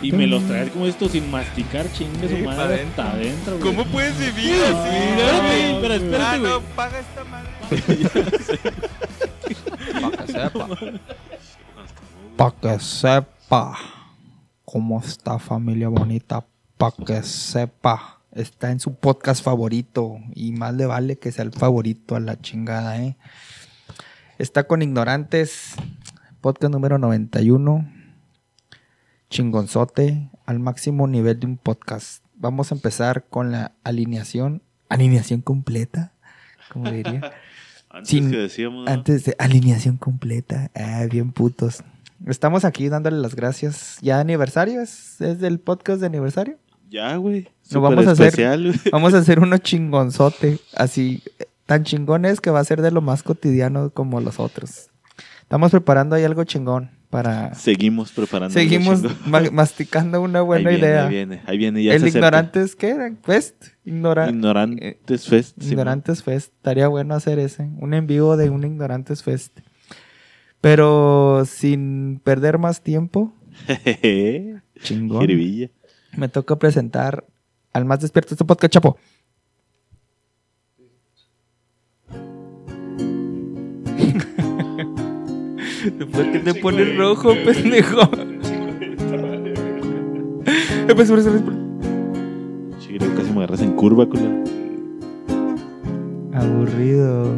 Y me los traes como esto sin masticar, chingue su madre adentro. hasta adentro, güey. ¿Cómo puedes vivir Sí, así? espérate, No, pero espérate, Ah, no, paga esta madre. Para que sepa. Para que sepa cómo está familia bonita. Para que sepa. Está en su podcast favorito. Y más le vale que sea el favorito a la chingada, ¿eh? Está con Ignorantes. Podcast número 91. Chingonzote. Al máximo nivel de un podcast. Vamos a empezar con la alineación. Alineación completa. Como diría. Antes Sin- que decíamos. ¿no? Antes de alineación completa. Ah, bien putos. Estamos aquí dándole las gracias. ¿Ya aniversario? ¿Es, es del podcast de aniversario? Ya, güey. Lo vamos a hacer. especial. Vamos a hacer uno chingonzote. Así, eh, tan chingones que va a ser de lo más cotidiano como los otros. Estamos preparando ahí algo chingón para... Seguimos preparando. algo Seguimos ma- masticando una buena ahí viene, idea. Ahí viene, ahí viene. Ya El se. Ignorantes, ¿qué era? Fest. Ignora- Ignorantes Fest. sí, Ignorantes Fest. Estaría bueno hacer ese. Un en vivo de un Ignorantes Fest. Pero sin perder más tiempo, chingón. Me toca presentar al más despierto de este podcast, Chapo. ¿Por qué te pones rojo, pendejo? Eh, pues, por eso, por eso. Sí, creo que casi me agarras en curva, culero. Aburrido.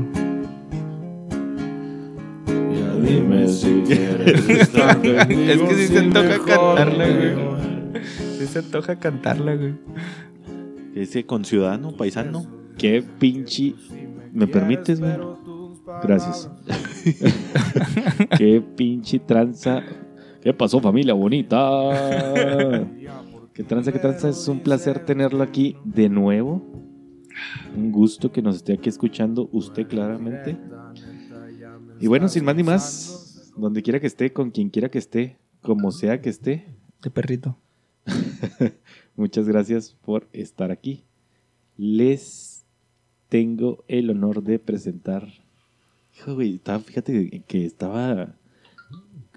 Ya dime si quieres estar conmigo Es que sí se antoja cantarla, güey. Sí se antoja cantarla, güey. Ese con ciudadano, paisano. Qué pinche. ¿Me permites, güey? Gracias. Qué pinche tranza. ¿Qué pasó, familia bonita? ¿Qué tranza, qué tranza? Es un placer tenerlo aquí de nuevo. Un gusto que nos esté aquí escuchando usted claramente. Y bueno, sin más ni más, donde quiera que esté, con quien quiera que esté, como sea que esté, De perrito. muchas gracias por estar aquí. Les tengo el honor de presentar. Hijo, güey, estaba- fíjate que estaba.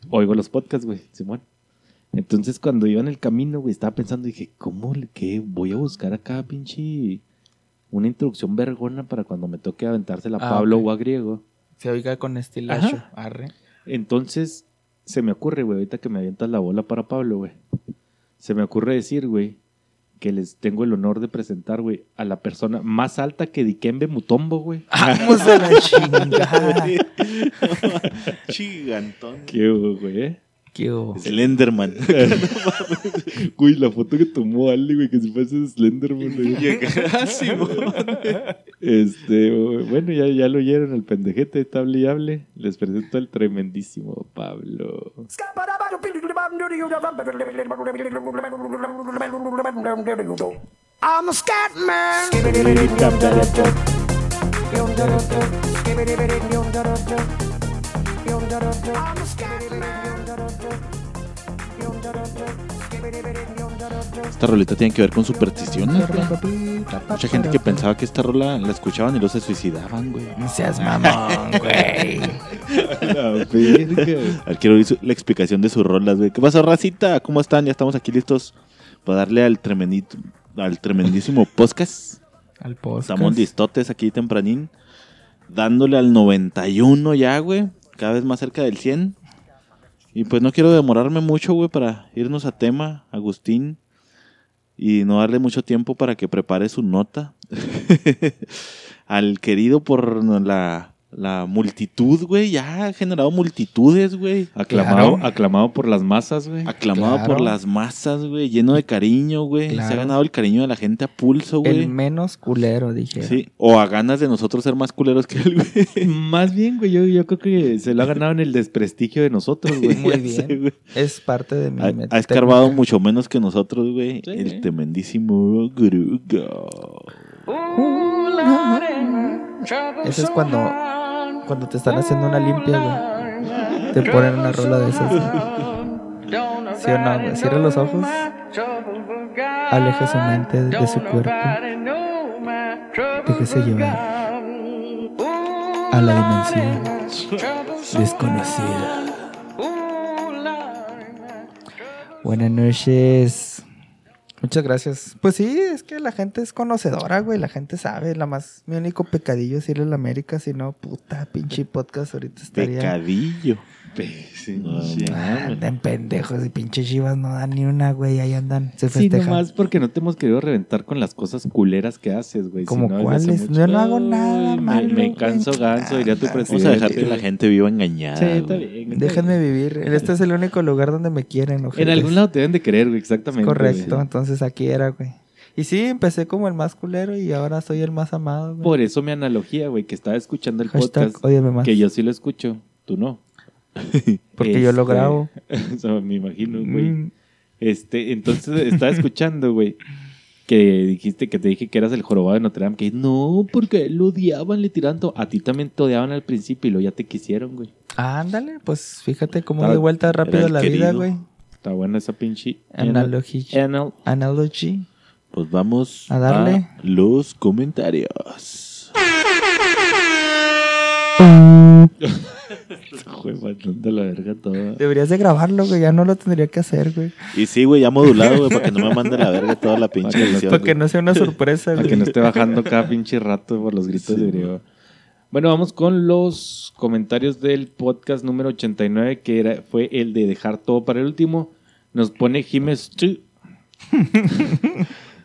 Oigo los podcasts, güey, Simón. Entonces, cuando iba en el camino, güey, estaba pensando, dije, ¿cómo le qué? Voy a buscar acá, pinche. Una introducción vergona para cuando me toque aventársela a Ah, Pablo o a Griego. Se oiga con estilacho. Arre. Entonces, se me ocurre, güey, ahorita que me avientas la bola para Pablo, güey. Se me ocurre decir, güey, que les tengo el honor de presentar, güey, a la persona más alta que Dikembe Mutombo, güey. Vamos a la chingada. Chigantón. ¿Qué güey? ¿Qué hubo? Es el Enderman. Güey, la foto que tomó Ali, güey, que si fuese Slenderman, güey. Ah, Simón. Este, güey, bueno, ya, ya lo oyeron, el pendejete, está hable y hable. Les presento al tremendísimo Pablo. I'm a scat man. I'm a scat Esta rolita tiene que ver con supersticiones, güey. Mucha gente que pensaba que esta rola la escuchaban y luego se suicidaban, güey. No seas mamón, güey. A ver, quiero oír su- la explicación de sus rolas, güey. ¿Qué pasó, racita? ¿Cómo están? Ya estamos aquí listos para darle al tremendito, al tremendísimo podcast. Al podcast. Estamos listotes aquí tempranín. Dándole al 91 ya, güey. Cada vez más cerca del 100. Y pues no quiero demorarme mucho, güey, para irnos a tema, Agustín. Y no darle mucho tiempo para que prepare su nota. al querido por la, la multitud, güey. Ya ha generado multitudes, güey. Aclamado, Claro. aclamado por las masas, güey. Aclamado Claro. por las masas, güey. Lleno de cariño, güey. Se ha ganado el cariño de la gente a pulso, güey. El menos culero, dije. Sí, o a ganas de nosotros ser más culeros que él, güey. Más bien, güey, yo, yo creo que se lo ha ganado en el desprestigio de nosotros, güey. Muy bien. sé, güey. Es parte de mi Ha, ha escarbado mucho menos que nosotros, güey. Sí. El tremendísimo Grugo. Ese es cuando, cuando te están haciendo una limpia, güey. Te ponen una rola de esas. güey. ¿Sí o no, güey? Cierra los ojos. Aleje su mente de, de su cuerpo. Déjese llevar. a la dimensión desconocida. Buenas noches. Muchas gracias. Pues sí, es que la gente es conocedora, güey. La gente sabe. La más, mi único pecadillo es ir a la América. Si no, puta, pinche podcast ahorita estaría. Pecadillo. No, Andan pendejos y pinche chivas no dan ni una, güey. Ahí andan, se Sí, festejan. nomás porque no te hemos querido reventar con las cosas culeras que haces, güey. Si ¿Cómo no, cuáles? Yo no hago nada Ay, me- malo, Me, canso ganso, diría tu Ah, presidente. Vamos a dejar que la gente viva engañada. Sí, está bien. está Déjenme vivir. Este es el único lugar donde me quieren. En algún lado te deben de querer, güey, exactamente. Correcto, güey. entonces aquí era, güey. Y sí, empecé como el más culero y ahora soy el más amado, güey. Por eso mi analogía, güey, que estaba escuchando el Hashtag, podcast, óyeme más. que yo sí lo escucho, tú no. Porque yo lo Este, grabo. Eso me imagino, güey. Mm, Este, entonces estaba escuchando, güey, que dijiste que te dije que eras el jorobado de Notre Dame, que no, porque lo odiaban, le tiraban todo. A ti también te odiaban al principio y luego ya te quisieron, güey. Ándale, pues fíjate cómo de vuelta rápido la vida, güey. Está buena esa pinche Analogy. anal- Analogy. Pues vamos A darle. a los comentarios. Mandando la verga toda. Deberías de grabarlo, güey. Ya no lo tendría que hacer, güey. Y sí, güey, ya modulado, güey, para que no me mande la verga toda la pinche Para que no- edición. Para que no sea una sorpresa, Para güey. que no esté bajando cada pinche rato por los gritos de griego. Bueno, vamos con los comentarios del podcast número 89, que era, fue el de dejar todo para el último. Nos pone Jiménez.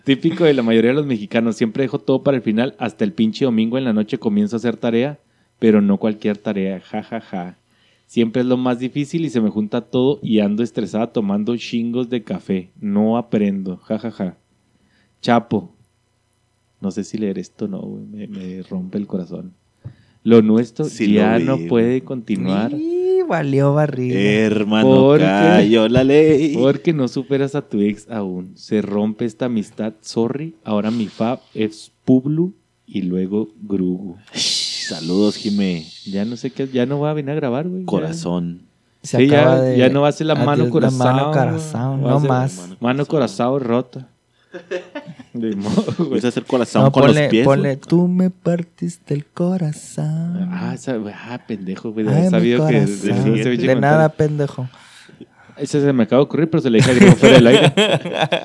Típico de la mayoría de los mexicanos. Siempre dejo todo para el final. Hasta el pinche domingo en la noche comienzo a hacer tarea. Pero no cualquier tarea. Ja, ja, ja. Siempre es lo más difícil y se me junta todo y ando estresada tomando chingos de café. No aprendo. Ja, ja, ja. Chapo. No sé si leer esto o no, güey. Me, me rompe el corazón. Lo nuestro Sí ya lo no puede continuar Y valió barriga. Hermano, ¿Por qué? cayó la ley. porque no superas a tu ex aún. Se rompe esta amistad. Sorry. Ahora mi fab es Publu y luego Grugu. Saludos, Jime. Ya no sé qué, ya no va a venir a grabar, güey. Corazón. Se Sí, ya- acaba de- ya no va a ser la mano corazón, La mano corazón, a no más. Mano corazón rota. De modo, güey. Puedes hacer corazón No, con ponle, los pies. ponle, güey. tú me partiste el corazón. Ah, esa, ah, pendejo, güey. Ay, sabido que De nada, pendejo. Ese se me acaba de ocurrir, pero se le dije a Griego fuera del aire.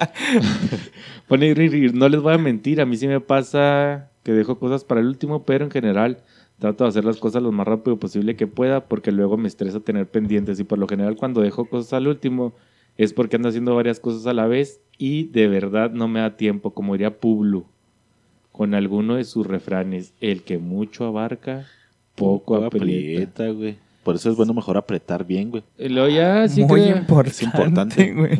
Pone no les voy a mentir, a mí sí me pasa que dejo cosas para el último, pero en general trato de hacer las cosas lo más rápido posible que pueda porque luego me estresa tener pendientes y por lo general cuando dejo cosas al último es porque ando haciendo varias cosas a la vez y de verdad no me da tiempo, como diría Publu, con alguno de sus refranes, el que mucho abarca, poco Poco aprieta. aprieta, güey. Por eso es bueno mejor apretar bien, güey. Luego ya sí Muy creo- importante, es importante. güey.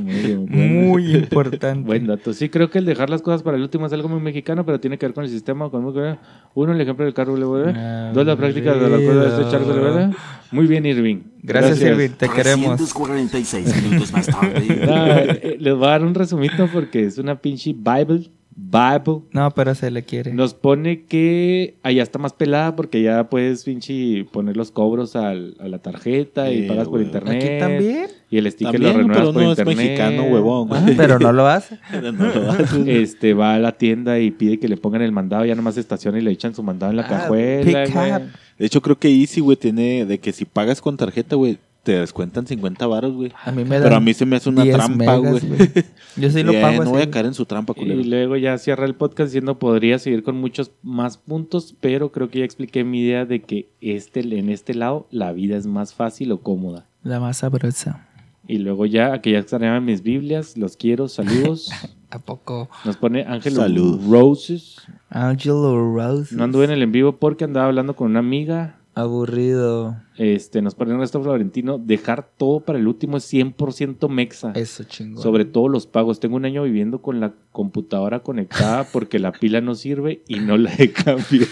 Muy importante. Buen dato. Sí, creo que el dejar las cosas para el último es algo muy mexicano, pero tiene que ver con el sistema. Con Uno, el ejemplo del carro, ¿verdad? Ah, Dos, la práctica de las cosas de este charco, ¿verdad? Muy bien, Irving. Gracias, Irving. Te queremos. 346 minutos más tarde. Ah, eh, les voy a dar un resumito porque es una pinche Bible. Bible. No, pero se le quiere. Nos pone que allá está más pelada porque ya puedes pinche poner los cobros al- a la tarjeta y Sí, pagas por internet. Aquí también. Y el sticker También, lo renuevas pero por no es internet. mexicano, huevón. Ah, pero no lo hace. No lo haces. Este va a la tienda y pide que le pongan el mandado, ya nomás estaciona y le echan su mandado en la Ah, cajuela. pick güey. up. De hecho, creo que Easy, güey, tiene de que si pagas con tarjeta, güey, te descuentan 50 varos, güey. A mí me da. Pero a mí se me hace una trampa, güey. Yo sí lo Eh, pago no así, voy a güey. caer en su trampa, culero. Y luego ya cierra el podcast diciendo podría seguir con muchos más puntos, pero creo que ya expliqué mi idea de que este, en este lado la vida es más fácil o cómoda. La más sabrosa. Y luego ya, que ya extrañaban mis Biblias, los quiero, saludos. ¿A poco? Nos pone Ángel Salud. Roses. Angelo Rose. No anduve en el en vivo porque andaba hablando con una amiga. Aburrido. Este, nos pone Ernesto Florentino, dejar todo para el último es 100% mexa. Eso chingón. Sobre todo los pagos. Tengo un año viviendo con la computadora conectada porque la pila no sirve y no la he cambiado.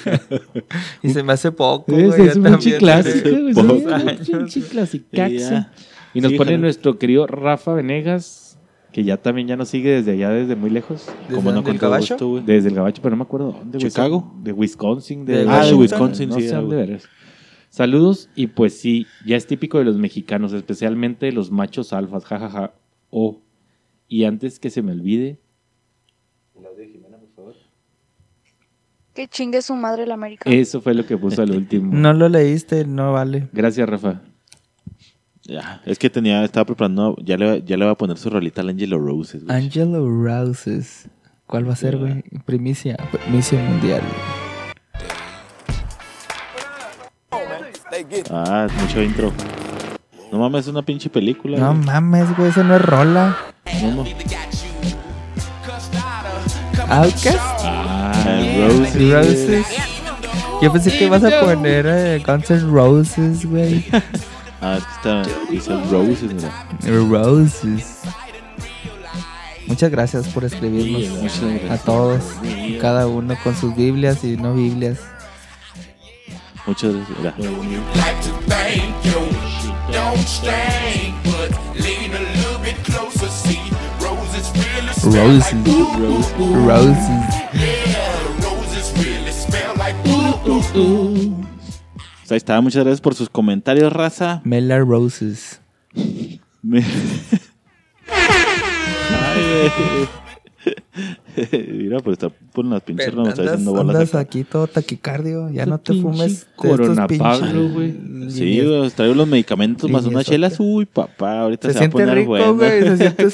Y se me hace poco. Es, güey, es un también clásico. tengo güey, pocos sí, es un. Y nos Sí, pone nuestro querido Rafa Venegas, que ya también ya nos sigue desde allá, desde muy lejos. ¿Desde Como no el caballo? gusto. Desde el Gabacho, pero no me acuerdo dónde. güey. ¿Chicago? De Wisconsin. De, De Ah, de. Wisconsin, no sí. sé dónde eres. Saludos y pues sí, ya es típico de los mexicanos, especialmente de los machos alfas, jajaja. Oh, y antes que se me olvide. El audio de Jimena, por favor. Que chingue su madre la América. Eso fue lo que puso al último. No lo leíste, no vale. Gracias, Rafa. Ya, es que tenía, estaba preparando, ya le, ya le va a poner su rolita al Angelo Roses, güey. Angelo Roses. ¿Cuál va a ser, güey? Primicia. Primicia mundial. Ah, mucho intro. No mames, es una pinche película. No güey. mames, güey, eso no es rola. No, no. Outcast. Ah, Roses. Roses. Yo pensé que ibas a poner eh, Guns N' Roses, güey. Ah, es está, dice Roses, mira. Roses. Muchas gracias por escribirnos. A todos. Cada uno con sus Biblias y no Biblias. Muchas gracias. Roses. Roses. Ahí está, muchas gracias por sus comentarios, raza. Mela Roses. Me- Ay. Mira, pues está por las pinches Pero está andas, haciendo bolas andas aquí todo taquicardio. Ya no te fumes de estos Corona pinches- Pablo, güey. Sí, güey, traigo los medicamentos más Líneas unas chelas. Uy, papá, ahorita Se se, siente va a poner rico, bueno. güey. Se siente De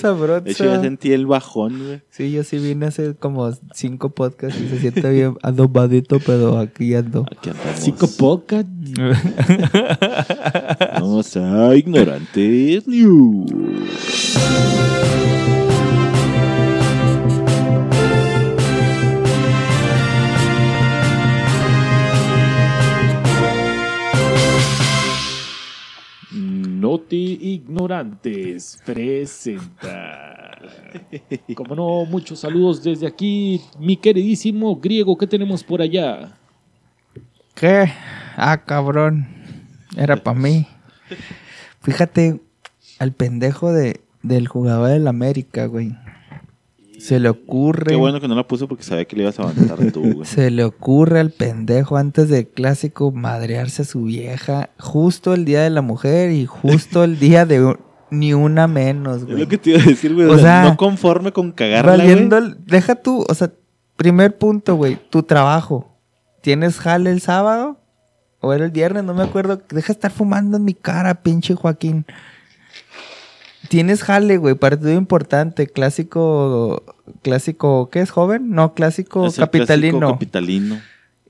hecho, ya sabroso. sentí el bajón, güey. Sí, yo sí vine hace como cinco podcasts y se siente bien adobadito, pero aquí ando. Aquí andamos. Cinco pocas. Vamos a Ignorantes News. Noti Ignorantes presenta. Como no, muchos saludos desde aquí, mi queridísimo griego, ¿qué tenemos por allá? ¿Qué? Ah, cabrón. Era para mí. Fíjate, al pendejo de, del jugador del América, güey. Se le ocurre. Qué bueno que no la puso porque sabía que le ibas a avanzar tú, güey. Se le ocurre al pendejo antes del clásico madrearse a su vieja justo el día de la mujer y justo el día de un- ni una menos, Es güey. lo que te iba a decir, güey. O, O sea, sea, no conforme con cagarla, Valiendo, güey. deja tú, o sea, primer punto, güey, tu trabajo. ¿Tienes jale el sábado? ¿O era el viernes? No me acuerdo. Deja de estar fumando en mi cara, pinche Joaquín. Tienes jale, güey, partido importante, clásico, clásico, ¿qué es joven? No, clásico Es el capitalino. clásico capitalino.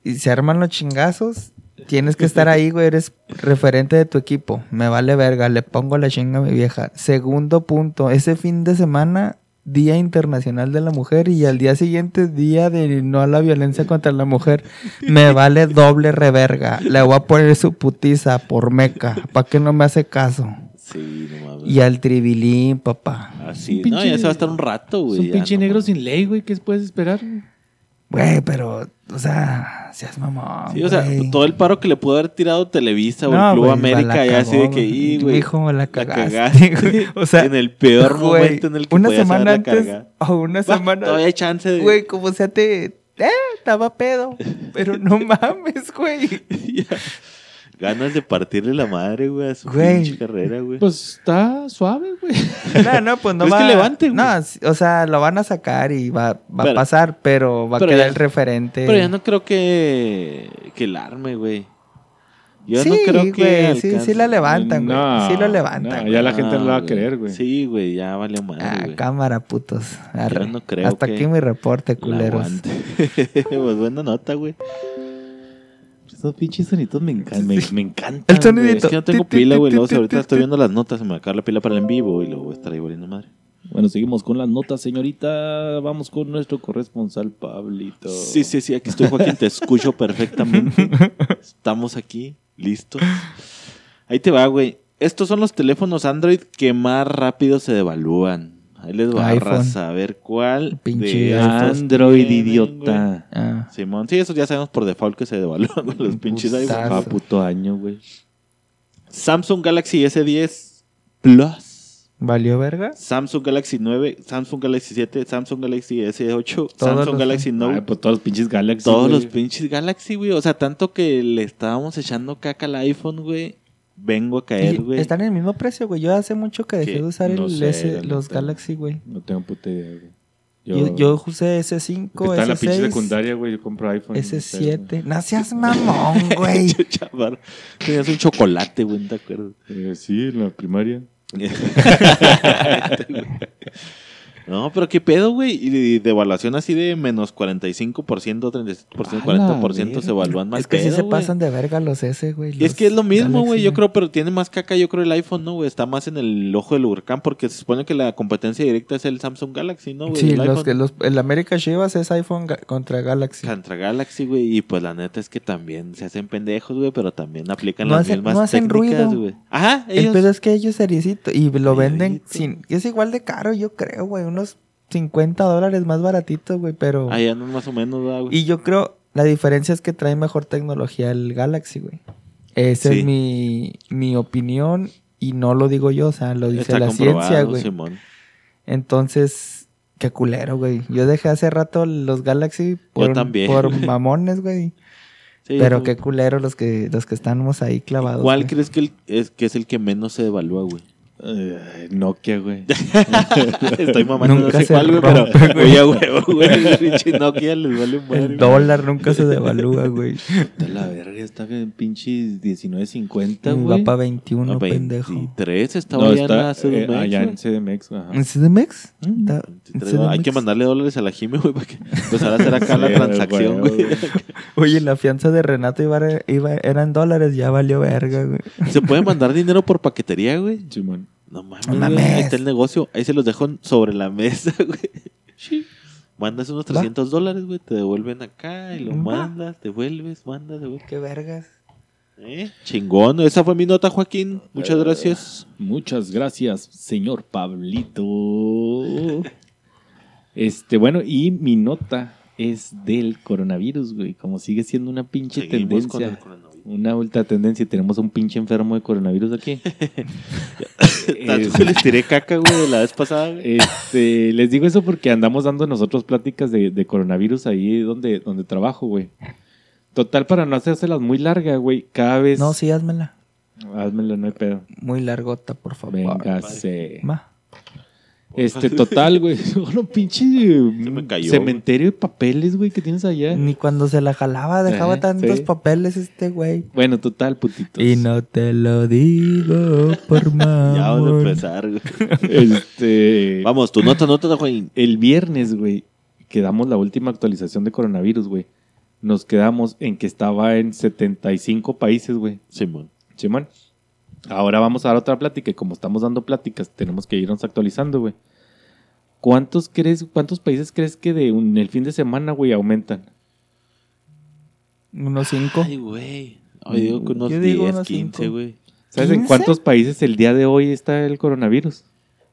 Y se arman los chingazos. Tienes que estar ahí, güey, eres referente de tu equipo. Me vale verga, le pongo la chinga a mi vieja. Segundo punto, ese fin de semana, Día Internacional de la Mujer y al día siguiente, Día de no a la violencia contra la mujer. Me vale doble reverga. Le voy a poner su putiza por meca, para que no me hace caso. Sí, no mames. Y al tribilín, papá. Así. No, pinche- ya se va a estar un rato, güey. Es un ya, pinche no negro mames. sin ley, güey. ¿Qué puedes esperar? Güey, pero, o sea, seas mamón. Sí, o sea, güey. todo el paro que le pudo haber tirado Televisa o No, el Club güey, América, la ya así de cagó, que, y, güey. Mijo, la la cagaste, güey. O sea, en el peor güey, momento en el que una podías semana haberla antes cargado. o una semana Todavía hay chance de. güey como sea te eh, estaba pedo pero no mames güey Ya. Ganas de partirle la madre, güey, a su Güey. pinche carrera, güey. Pues está suave, güey. no no pues no Pues va que levante, güey. no sí, o sea lo van a sacar y va, va Pero- a pasar pero va a pero quedar ya- el referente Pero ya no creo que, que el arme, güey. Yo no sí, creo que. güey, sí, sí alcance. la levantan, güey. No, sí lo levantan. no, ya la gente no lo va a querer, güey. Sí, güey, ya valió madre, Ah, güey. cámara, putos. Arre. no creo Hasta que aquí mi reporte, culeros. pues buena nota, güey. Esos pinches sonitos me encantan. Me, me encantan. El sonidito. Es que no tengo pila, güey. ahorita estoy viendo las notas, se me va a la pila para el en vivo y luego voy a estar ahí valiendo madre. Bueno, seguimos con las notas, señorita. Vamos con nuestro corresponsal, Pablito. Sí, sí, sí, aquí estoy, Joaquín, te escucho perfectamente. Estamos aquí, listos. Ahí te va, güey. Estos son los teléfonos Android que más rápido se devalúan. Ahí les va iPhone. a saber cuál Pinche de Android, tienen, idiota. Ah. Simón, sí, esos ya sabemos por default que se devalúan los pinches iPhone. Cada puto año, güey. Samsung Galaxy S10 Plus. ¿Valió verga? Samsung Galaxy 9, Samsung Galaxy 7, Samsung Galaxy S8, Todos Samsung Galaxy Note. Ay, pues todos los pinches Galaxy. Todos güey. los pinches Galaxy, güey. O sea, tanto que le estábamos echando caca al iPhone, güey. Vengo a caer, güey. están en el mismo precio, güey. Yo hace mucho que dejé ¿Qué? de usar No el sé, S- los. Galaxy, güey. No tengo puta idea, güey. Yo, yo usé S5, que está en la pinche S6, secundaria, güey. Yo compro iPhone. S7. No seas mamón, güey. Chaval, tenías un chocolate, güey, ¿no te acuerdas? Eh, sí, en la primaria. No, pero qué pedo, güey. Y de evaluación así de menos 45%, 37%, A la 40% se evalúan más es que sí pedo, se güey. pasan de verga los S, güey. Y es que es lo mismo, güey. Yo creo, pero tiene más caca, yo creo, el iPhone, ¿no, güey? Está más en el ojo del huracán porque se supone que la competencia directa es el Samsung Galaxy, ¿no, güey? Sí, el los que los, el América Chivas es iPhone contra Galaxy. contra Galaxy, güey. Y pues la neta es que también se hacen pendejos, güey, pero también aplican No las hacen- mismas no hacen técnicas, güey. Ajá, El pedo es que ellos seriecito y lo venden sin... Es igual de caro, yo creo, güey. Unos 50 dólares más baratito, güey, pero... Ahí andan más o menos, ¿verdad, güey. Y yo creo, la diferencia es que trae mejor tecnología el Galaxy, güey. Esa Sí. es mi, mi opinión y no lo digo yo, o sea, lo dice Está la ciencia, güey. Simón. Entonces, qué culero, güey. Yo dejé hace rato los Galaxy por, por mamones, güey. Sí, Pero qué culero los que los que estamos ahí clavados. ¿Cuál crees que, el- es, que es el que menos se evalúa, güey? Eh, Nokia, güey. Estoy mamando no Nunca sé se cuál, güey, rompe, pero güey. oye, güey, güey, el pinche Nokia les vale un El dólar nunca se devalúa, güey. De la verga, está en pinches 19.50, Va güey. para 21, pendejo. 23 estaba No, ya está en CDMX, eh, allá en CDMX, ajá. ¿En CDMX? Mm, Está- en 23, Hay que mandarle dólares a la Jime, güey, para que empezar a hacer acá Sí, la transacción, güey, güey. güey. Oye, la fianza de Renato iba, iba, era en dólares, ya valió verga, güey. ¿Se puede mandar dinero por paquetería, güey? Simón. No mames, No güey, ahí está el negocio. Ahí se los dejo sobre la mesa, güey. Mandas unos 300 dólares, güey, te devuelven acá y lo Va. mandas, devuelves, mandas, devuelves. Qué vergas. ¿Eh? Chingón, esa fue mi nota, Joaquín. Muchas gracias. Muchas gracias, señor Pablito. Este, bueno, y mi nota es del coronavirus, güey. Como sigue siendo una pinche Seguimos con el tendencia. coronavirus. Una ultra tendencia. y Tenemos a un pinche enfermo de coronavirus aquí. Tanto que les tiré caca, güey, de la vez pasada, güey. Este, les digo eso porque andamos dando nosotros pláticas de, de coronavirus ahí donde, donde trabajo, güey. Total, para no hacérselas muy larga, güey, cada vez... No, sí, házmela. Házmelo, no hay pedo. Muy largota, por favor. Véngase. Este, total, güey. No, pinche me cayó, cementerio de papeles, güey, que tienes allá. Ni cuando se la jalaba dejaba Eh, tantos sí. papeles este güey. Bueno, total, putitos. Y no te lo digo por más. Ya vamos a empezar, güey. Este... Vamos, tu nota, nota, Joaquín. El viernes, güey, que damos la última actualización de coronavirus, güey. Nos quedamos en que estaba en 75 países, güey. Simón. Simón. Ahora vamos a dar otra plática y como estamos dando pláticas, tenemos que irnos actualizando, güey. ¿Cuántos crees, cuántos países crees que de un- el fin de semana, güey, aumentan? Unos cinco. Ay, güey. Ay, digo que unos Yo digo 10, unos 15, cinco. güey. ¿Sabes en ¿15? cuántos países el día de hoy está el coronavirus?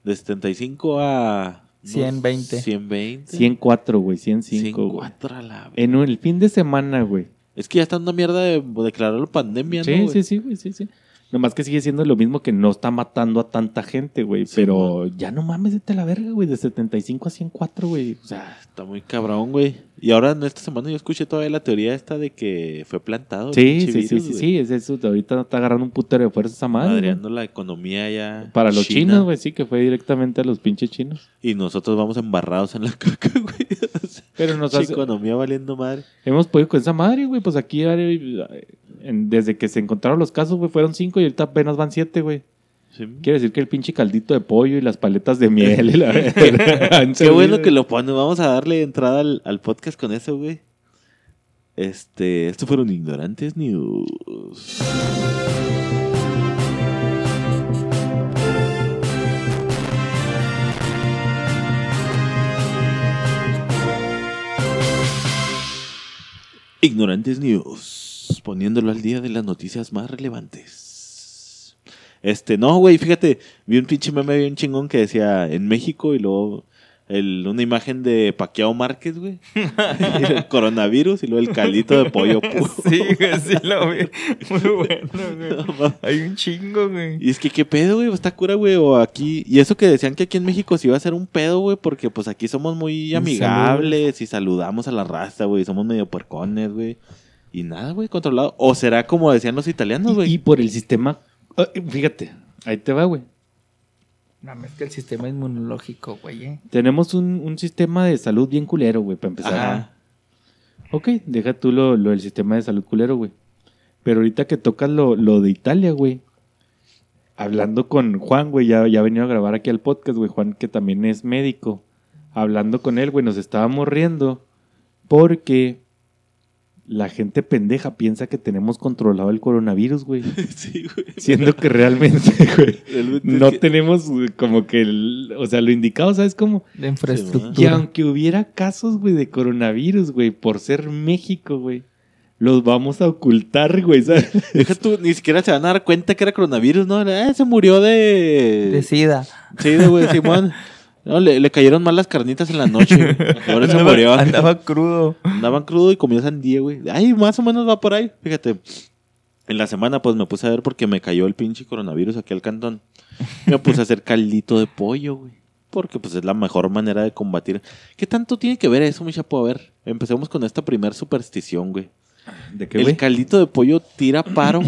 De 75 a... unos 120. 120. 104, güey, 105, güey. 104 a la... En el fin de semana, güey. Es que ya está una mierda de declararlo pandemia, ¿no, Sí, güey? sí, sí, güey, sí, sí. Nomás que sigue siendo lo mismo que no está matando a tanta gente, güey. Sí, pero ya no mames, vete a la verga, güey. De 75 a 104, güey. O sea, Está muy cabrón, güey. Y ahora en esta semana yo escuché todavía la teoría esta de que fue plantado. sí, sí, sí, virus, sí, güey. sí. Es eso. Ahorita está agarrando un putero de fuerza esa madre. Madreando la economía ya. Para los china. chinos, güey, sí, que fue directamente a los pinches chinos. Y nosotros vamos embarrados en la caca, güey. Pero nos hace- economía valiendo madre. hemos podido con esa madre, güey. Pues aquí, en- desde que se encontraron los casos, güey, fueron cinco y ahorita apenas van siete, güey. Sí. Quiere decir que el pinche caldito de pollo y las paletas de miel y la han Qué bueno que lo pone. Vamos a darle entrada al, al podcast con eso, güey. Este, estos fueron ignorantes news. Ignorantes News, poniéndolo al día de las noticias más relevantes. Este, no, güey, fíjate, vi un pinche meme bien chingón que decía en México y luego el, una imagen de Paquiao Márquez, güey. El coronavirus y luego el caldito de pollo puro. Sí, güey, sí lo vi. Muy bueno, güey. No. Hay un chingo, güey. Y es que qué pedo, güey, está cura, güey, o aquí, y eso que decían que aquí en México se iba a hacer un pedo, güey, porque pues aquí somos muy amigables y saludamos a la raza, güey, somos medio puercones, güey. Y nada, güey, controlado. O será como decían los italianos, güey. y por el sistema. ah, fíjate, ahí te va, güey. No, es que el sistema inmunológico, güey, ¿eh? Tenemos un, un sistema de salud bien culero, güey, para empezar. Ajá. Ok, deja tú lo, lo del sistema de salud culero, güey. Pero ahorita que tocas lo, lo de Italia, güey. Hablando con Juan, güey, ya, ya ha venido a grabar aquí al podcast, güey. Juan, que también es médico. Hablando con él, güey, nos estábamos riendo. Porque la gente pendeja piensa que tenemos controlado el coronavirus, güey. Sí, güey. Siendo que realmente, güey, Realmente no que- tenemos como que, el- o sea, lo indicado, ¿sabes cómo? De Y infraestructura. aunque hubiera casos, güey, de coronavirus, güey, por ser México, güey, los vamos a ocultar, güey, ¿sabes? Deja tú, ni siquiera se van a dar cuenta que era coronavirus, ¿no? Eh, se murió de... De SIDA. Sí, de güey, Simón. No, le, le cayeron mal las carnitas en la noche, Ahora se Andaba- murió. Andaba crudo. Andaban crudo y comió sandía, güey. Ay, más o menos va por ahí. Fíjate. En la semana, pues me puse a ver porque me cayó el pinche coronavirus aquí al cantón. Me puse a hacer caldito de pollo, güey. Porque, pues, es la mejor manera de combatir. ¿Qué tanto tiene que ver eso, mi chapo? A ver, empecemos con esta primer superstición, güey. ¿De qué, El güey? caldito de pollo tira paro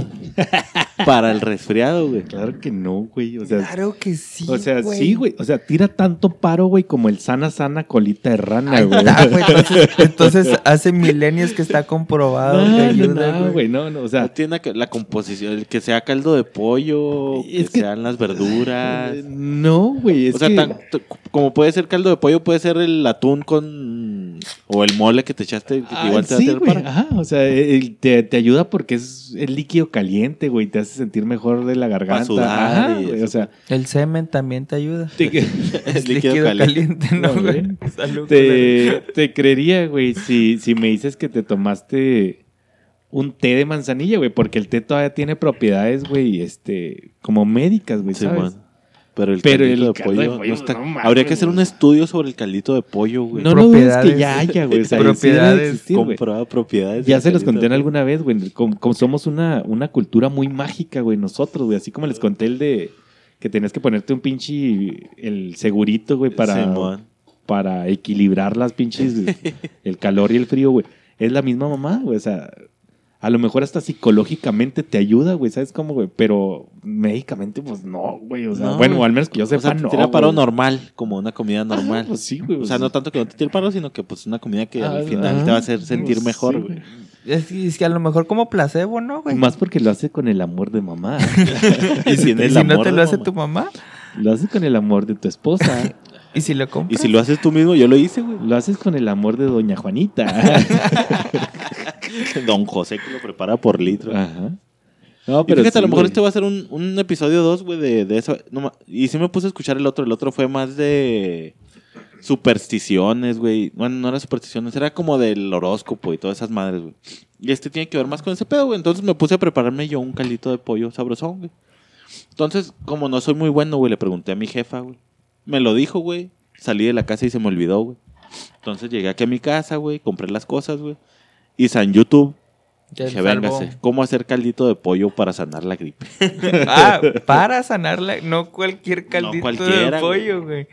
para el resfriado, güey. Claro que no, güey, o sea... Claro que sí. O sea, sí, güey. O sea, tira tanto paro, güey, como el sana sana colita de rana, güey. Ah, güey, entonces, entonces hace milenios que está comprobado que No, no, ayuda, no, güey. güey, no, no, o No sea... tiene nada que- la composición, el que sea caldo de pollo, que, Es que- sean las verduras. No, güey, es O sea, que... tan- como puede ser caldo de pollo, puede ser el atún con. O el mole que te echaste, que Ah, igual te va a sí, güey. para. Ajá, o sea, el- te, te ayuda porque es el líquido caliente, güey. Te hace sentir mejor de la garganta. sudar Ajá, y güey, o sea, El semen también te ayuda. te, Es líquido líquido, caliente. caliente, ¿no, No, güey? güey. Salud, te, te creería, güey, si, si me dices que te tomaste un té de manzanilla, güey, porque el té todavía tiene propiedades, güey, este, como médicas, güey, Sí, ¿sabes? man. Pero el Pero caldito el de caldo pollo. de pollo, no está- no mames, Habría que hacer un güey. estudio sobre el caldito de pollo, güey. No, no dudes que Propiedades. ya haya, güey. O sea, sí debe Propiedades. existir, güey. Comprobado propiedades. Ya del se los caldito conté en de pollo. alguna vez, güey. Como, como somos una, una cultura muy mágica, güey, nosotros, güey. Así como les conté el de que tenías que ponerte un pinche el segurito, güey, para, Simón. para equilibrar las pinches el calor y el frío, güey. Es la misma mamá, güey. O sea, a lo mejor hasta psicológicamente te ayuda, güey, ¿sabes cómo, güey? Pero médicamente, pues no, güey. O sea, No, bueno, al menos que yo O sepa, sea, te no. tira paro güey. normal, como una comida Ah, normal. pues sí, güey. o sea, no tanto que no te tire paro, sino que pues una comida que Ah, al final ah, te va a hacer sentir pues mejor, sí, güey. Es, que- es que a lo mejor como placebo, ¿no, güey? Más porque lo hace con el amor de mamá. Y si ¿Y si no te lo hace tu mamá? lo haces con el amor de tu esposa. ¿Y si lo Y si lo haces tú mismo, yo lo hice, güey. Lo haces con el amor de doña Juanita. Don José que lo prepara por litro. Ajá. No, Y fíjate, a lo mejor güey. este va a ser un, un episodio 2, güey, de, de eso. No y sí me puse a escuchar el otro. El otro fue más de supersticiones, güey. Bueno, no era supersticiones, era como del horóscopo y todas esas madres, güey. Y este tiene que ver más con ese pedo, güey. Entonces me puse a prepararme yo un caldito de pollo sabrosón, güey. Entonces, como no soy muy bueno, güey, le pregunté a mi jefa, güey. Me lo dijo, güey. Salí de la casa y se me olvidó, güey. Entonces llegué aquí a mi casa, güey, compré las cosas, güey. Y en YouTube salvó. véngase, ¿cómo hacer caldito de pollo para sanar la gripe? Ah, para sanarla, no cualquier caldito de pollo, güey.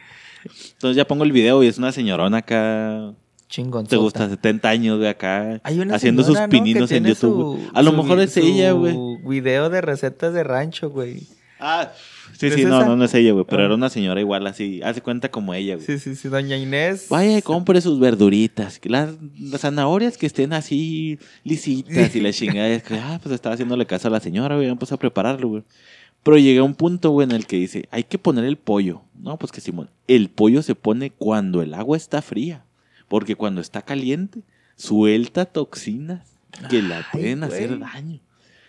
Entonces ya pongo el video y es una señorona acá, Chingón. te gusta, 70 años de acá, Hay una haciendo señora, sus ¿no? pininos que en YouTube. su-. A lo mejor es ella, güey. video de recetas de rancho, güey. Ah, sí, ¿Es sí, no, no, no es ella, güey, pero Ah. era una señora igual así, hace cuenta como ella, güey. Sí, sí, sí, doña Inés. Vaya, compre sus verduritas, las, las zanahorias que estén así lisitas y la chingada. Es que, ah, pues estaba haciéndole caso a la señora, güey, vamos a prepararlo, güey. Pero llegué a un punto, güey, en el que dice, hay que poner el pollo. No, pues que Simón, el pollo se pone cuando el agua está fría. Porque cuando está caliente, suelta toxinas que la pueden hacer daño.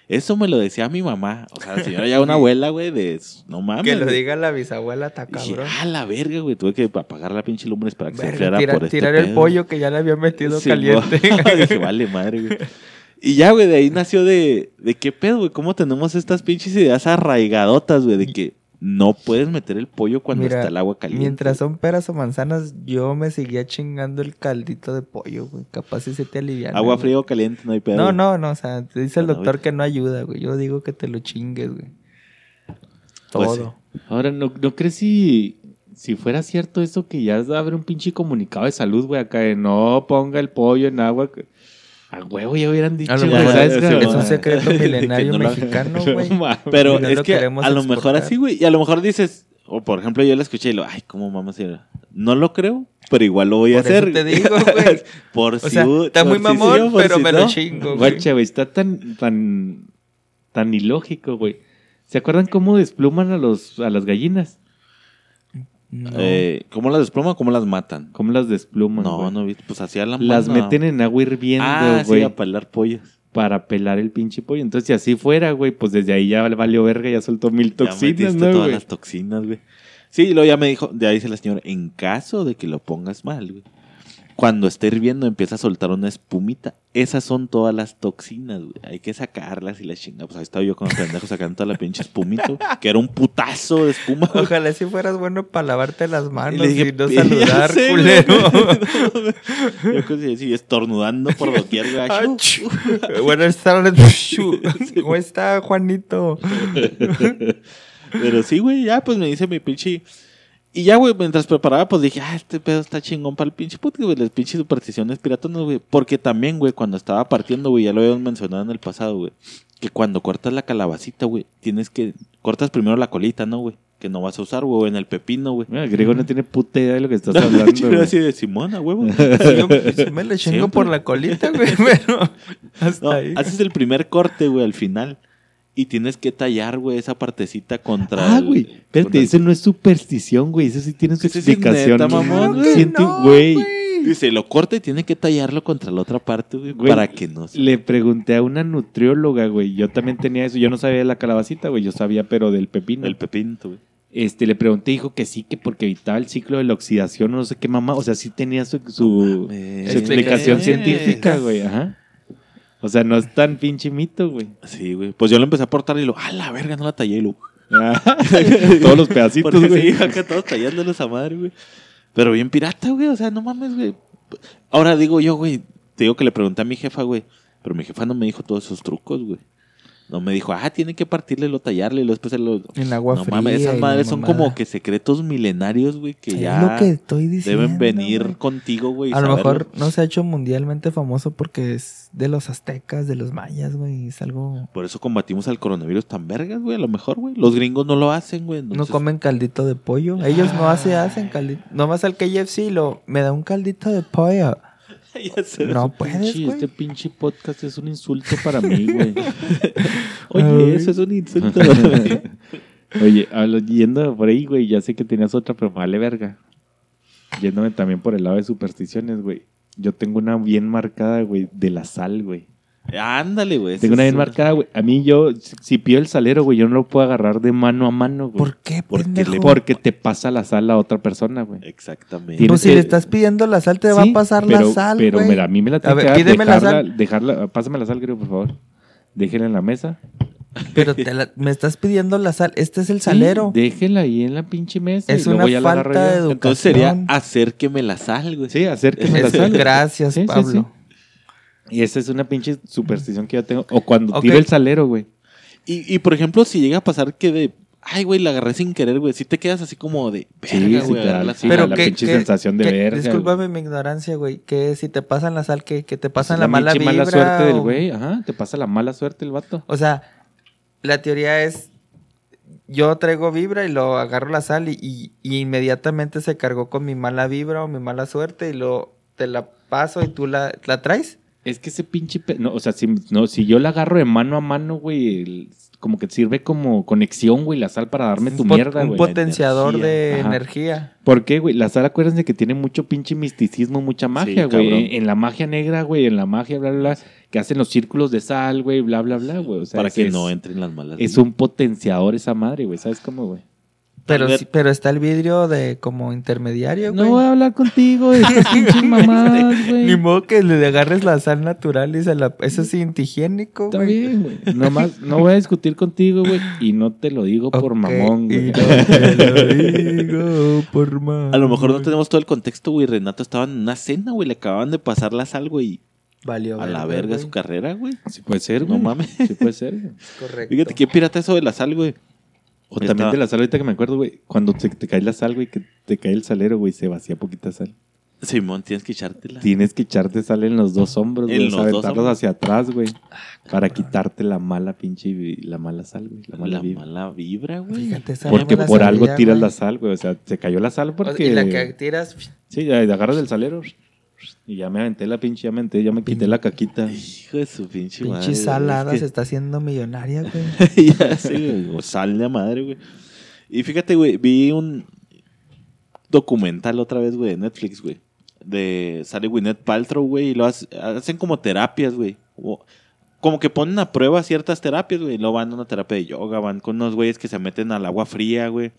Eso me lo decía mi mamá. O sea, la señora ya una abuela, güey, de... No mames. que lo güey. diga la bisabuela, está cabrón. ah, la verga, güey. Tuve que apagar la pinche lumbre para que se enfriara tira- por este tirar el pedo. pollo que ya le había metido Sí, caliente. dije, vale, madre, güey. Y ya, güey, de ahí nació de... ¿De qué pedo, güey? ¿Cómo tenemos estas pinches ideas arraigadotas, güey? De que no puedes meter el pollo cuando Mira, está el agua caliente. Mientras son peras o manzanas, yo me seguía chingando el caldito de pollo, güey. Capaz si se te alivia. Agua fría o caliente, no hay pedo. No, no, no, o sea, te dice el Bueno, doctor güey. que no ayuda, güey. Yo digo que te lo chingues, güey. Pues Todo. Ahora, ¿no, ¿no crees si, si fuera cierto eso que ya abre un pinche comunicado de salud, güey, acá de no ponga el pollo en agua? A huevo ya hubieran dicho, A lo güey, mejor ¿sabes? Como- es un güey. secreto Que milenario no lo- mexicano, güey. Pero no es lo que a lo mejor así, güey. Y a lo mejor dices, O por ejemplo, yo la escuché y lo, ay, ¿cómo mamá se No lo creo, pero igual lo voy a eso hacer. te digo, güey. por O si sea, está por muy si mamón, sí pero si me no. lo chingo, güey. Guacha, güey, está tan, tan, tan ilógico, güey. ¿Se acuerdan cómo despluman a los, a las gallinas? No. Eh, ¿Cómo las desploman o cómo las matan? ¿Cómo las despluman? No, güey? no, vi- pues hacía la Las mano. meten en agua hirviendo, Ah, sí, güey, a pelar pollos. para pelar el pinche pollo. Entonces, si así fuera, güey, pues desde ahí ya valió verga, ya soltó mil Ya toxinas, metiste ¿no, todas güey? las toxinas, güey. Sí, y luego ya me dijo, ya dice la señora, en caso de que lo pongas mal, güey. Cuando esté hirviendo empieza a soltar una espumita. Esas son todas las toxinas, güey. Hay que sacarlas y la chinga. Pues ahí estaba yo con los pendejos sacando toda la pinche espumita, güey, que era un putazo de espuma. güey. Ojalá si fueras bueno para lavarte las manos le y, no "Ya saludar, sé, güey". culero. Yo creo que sí, estornudando por doquier, güey. Buenas tardes. ¿Cómo está, Juanito? Pero sí, güey, ya pues me dice mi pinche. Y ya, güey, mientras preparaba, pues dije, ah, este pedo está chingón para el pinche podcast, güey, las pinches supersticiones piratonas, güey. Porque también, güey, cuando estaba partiendo, güey, ya lo habíamos mencionado en el pasado, güey, que cuando cortas la calabacita, güey, tienes que. Cortas primero la colita, ¿no, güey? Que no vas a usar, güey, o en el pepino, güey. Mira, Grego no tiene puta idea de lo que estás hablando, Yo güey. así de Simona, huevo. Yo sí me le chingo por la colita, güey, pero hasta No, ahí. haces el primer corte, güey, al final. Y tienes que tallar, güey, esa partecita contra. Ah, güey. Espérate, el- eso no es superstición, güey. Eso sí tiene su es explicación. neta, mamón. Siente- no, güey. Dice, lo corta y tiene que tallarlo contra la otra parte, güey, Güey, para que no se... Le pregunté a una nutrióloga, güey. Yo también tenía eso. Yo no sabía de la calabacita, güey. Yo sabía, pero del pepino. El pepinto, güey. Este, le pregunté, dijo que sí, que porque evitaba el ciclo de la oxidación, no sé qué mamá. O sea, sí tenía su, su, explicación científica, güey. Ajá. O sea, no es tan pinche mito, güey. Sí, güey. Pues yo lo empecé a portar y lo, a la verga, no la tallé y lo... Todos los pedacitos, Porque güey. sí, acá todos tallándolos a madre, güey. Pero bien pirata, güey. O sea, no mames, güey. Ahora digo yo, güey. Te digo que le pregunté a mi jefa, güey. Pero mi jefa no me dijo todos esos trucos, güey. No me dijo, ah, tiene que partirle, lo tallarle y luego después se lo... En agua no fría. mames, esas madres son como que secretos milenarios, güey, que Es ya lo que estoy diciendo. deben venir contigo, güey. A lo mejor no se ha hecho mundialmente famoso porque es de los aztecas, de los mayas, güey. Es algo. Por eso combatimos al coronavirus tan vergas, güey. A lo mejor, güey. Los gringos no lo hacen, güey. No comen caldito de pollo. Ellos no hace, hacen caldito. Nomás al KFC lo. Me da un caldito de pollo. No puedes, Pinche- güey. este pinche podcast es un insulto para mí, güey. Oye, Ay. eso es un insulto. Oye, hablo- yendo por ahí, güey, ya sé que tenías otra, pero vale verga. Yéndome también por el lado de supersticiones, güey. Yo tengo una bien marcada, güey, de la sal, güey. Ándale, güey. Tengo una bien marcada, güey. A mí yo, si- pido el salero, güey, yo no lo puedo agarrar de mano a mano, güey. ¿Por qué, Porque le- Porque te pasa la sal a otra persona, güey. Exactamente. Tienes Pues si que- le estás pidiendo la sal, te va a pasar pero, la sal, Pero güey. mira, a mí me la A tiene ver, que pídeme la dejarla, sal. dejarla, pásame la sal, creo, por favor. Déjela en la mesa. Pero te la- me estás pidiendo la sal. Este es el Sí, salero. déjela ahí en la pinche mesa. Es y luego una ya falta de educación. Entonces sería hacer que me la sal, güey. Sí, acérqueme la sal. Gracias, Sí, sí, Pablo. Sí. Y esa es una pinche superstición que yo tengo. O cuando Ok. tiro el salero, güey. Y, y por ejemplo, si llega a pasar que de. Ay, güey, la agarré sin querer, güey. Si te quedas así como de. Sí, Verga, sí güey, te da- agarré la sí. Pero la que, pinche que- sensación de que- verga, Discúlpame mi ignorancia, güey. Que si te pasan la sal, que, que te pasan Es la, mala vibra. mala suerte del güey. Ajá, te pasa la mala suerte el vato. O sea, la teoría es. Yo traigo vibra y lo agarro la sal y, y- y inmediatamente se cargó con mi mala vibra o mi mala suerte y lo te la paso y tú la, la traes. Es que ese pinche... pe- No, o sea, si, no, si yo la agarro de mano a mano, güey, el- como que sirve como conexión, güey, la sal para darme tu un mierda, un güey. potenciador energía. de Ajá. energía. ¿Por qué, güey? La sal, acuérdense que tiene mucho pinche misticismo, mucha magia, güey. en, en la magia negra, güey, en la magia, bla, bla, bla, que hacen los círculos de sal, güey, bla, bla, bla, güey. O sea, para es- que es- no entren las malas. Es un potenciador esa madre, güey. ¿Sabes cómo, güey? Pero, sí- pero está el vidrio de como intermediario, güey. No voy a hablar contigo de estas pinches mamadas, güey. Ni modo que le agarres la sal natural y se la... Eso es antihigiénico, güey. bien, güey. Nomás, no voy a discutir contigo, güey. Y no te lo digo por mamón, güey. y no te lo digo por mamón. A lo mejor no tenemos todo el contexto, güey. Renato estaba en una cena, güey. Le acababan de pasar la sal, güey. Valió A la verga, güey. su carrera, güey. Sí puede ser, No mames. Sí puede ser, güey. Correcto. Fíjate qué pirata eso de la sal, güey. O también de la sal, ahorita que me acuerdo, güey. Cuando te, te cae la sal, güey, que te cae el salero, güey, se vacía poquita sal. Simón, tienes que echártela. Tienes que echarte sal en los dos hombros, güey. aventarlos hombros. hacia atrás, güey. Para quitarte la mala pinche, la mala sal, güey. La mala La vibra. mala vibra, güey. Fíjate, esa no Porque por algo tiras la sal, güey. O sea, se cayó la sal porque... Y la que tiras, Sí, ya agarras el salero. Y ya me aventé la pinche, ya me aventé, ya me quité la caquita. Hijo de su pinche madre. pinche salada Es se está haciendo millonaria, güey. ya sé, güey. O sal de madre, güey. Y fíjate, güey, vi un documental otra vez, güey, de Netflix, güey. De sale Gwyneth Paltrow, güey, y lo hace- hacen como terapias, güey. O- Como que ponen a prueba ciertas terapias, güey. y Luego van a una terapia de yoga, van con unos güeyes que se meten al agua fría, güey.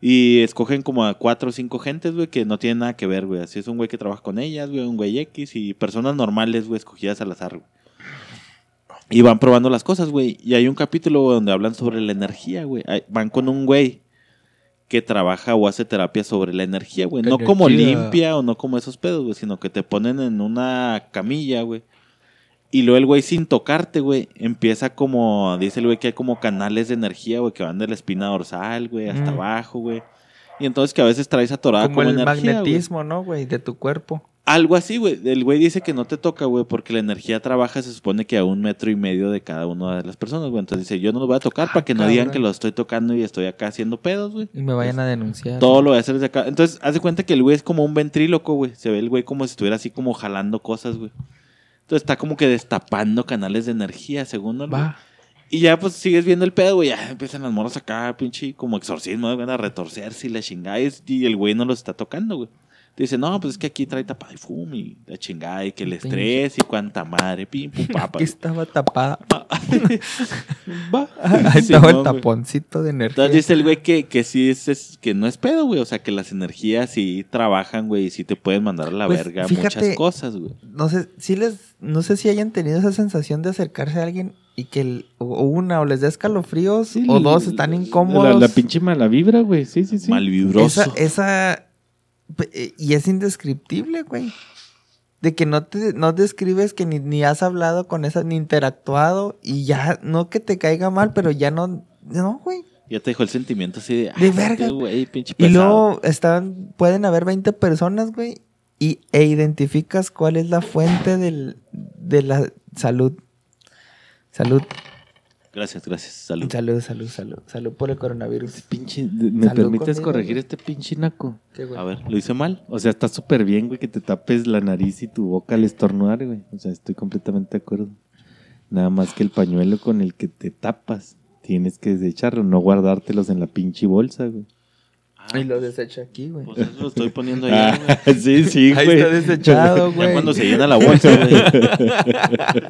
Y escogen como a cuatro o cinco gentes, güey, que no tienen nada que ver, güey. Así es un güey que trabaja con ellas, güey, un güey X y personas normales, güey, escogidas al azar, güey. Y van probando las cosas, güey. Y hay un capítulo donde hablan sobre la energía, güey. Van con un güey que trabaja o hace terapia sobre la energía, güey. No como limpia o no como esos pedos, güey, sino que te ponen en una camilla, güey. Y luego el güey sin tocarte, güey, empieza como, dice el güey que hay como canales de energía, güey, que van de la espina dorsal, güey, hasta Mm. abajo, güey. Y entonces que a veces traes atorada Como como, el energía, güey. magnetismo, ¿no, güey? De tu cuerpo. Algo así, güey. El güey dice que no te toca, güey, porque la energía trabaja, se supone que a un metro y medio de cada una de las personas, güey. Entonces dice, yo no lo voy a tocar para que no digan que lo estoy tocando y estoy acá haciendo pedos, güey. Y me vayan a denunciar. Todo lo voy a hacer desde acá. Entonces, haz de cuenta que el güey es como un ventríloco, güey. Se ve el güey como si estuviera así como jalando cosas, güey. Entonces está como que destapando canales de energía, según él, güey. Va. Y ya pues sigues viendo el pedo, güey. Ya empiezan las morras acá, pinche, como exorcismo, güey, a retorcerse y la chingada. Y, y el güey no los está tocando, güey. Dice, no, pues es que aquí trae tapa de fum y la chingada y que el Pinche. estrés y cuánta madre, pim, pum, papa. Aquí estaba tapada. Va. Ahí estaba el taponcito de energía. Entonces dice el güey que, que sí es, es- que no es pedo, güey. O sea, que las energías sí trabajan, güey, y sí te pueden mandar a la Pues, verga fíjate- muchas cosas, güey. no sé si les no sé si hayan tenido esa sensación de acercarse a alguien y que el- o una o les da escalofríos Sí, o dos están La, incómodos la pinche mala vibra, güey. Sí, sí, sí. Malvibroso. esa esa y es indescriptible güey. De que no te no describes que ni, ni has hablado con esa ni interactuado y ya no que te caiga mal pero ya no no güey. Ya te dejó el sentimiento así de... De "Ah, verga". güey, pinche y luego están pueden haber 20 personas güey y e identificas cuál es la fuente del, de la salud. Salud Gracias, gracias. Salud. Salud, salud, salud. Salud por el coronavirus. Pinche, ¿Me permites corregir güey. este pinche naco? A ver, ¿lo hice mal? O sea, está súper bien, güey, que te tapes la nariz y tu boca al estornudar, güey. O sea, estoy completamente de acuerdo. Nada más que el pañuelo con el que te tapas, tienes que desecharlo, no guardártelos en la pinche bolsa, güey. Y lo desecha aquí, güey. Pues eso lo estoy poniendo güey. Ah, sí, sí, Ahí güey. está desechado, Ya güey. cuando se llena la bolsa, güey.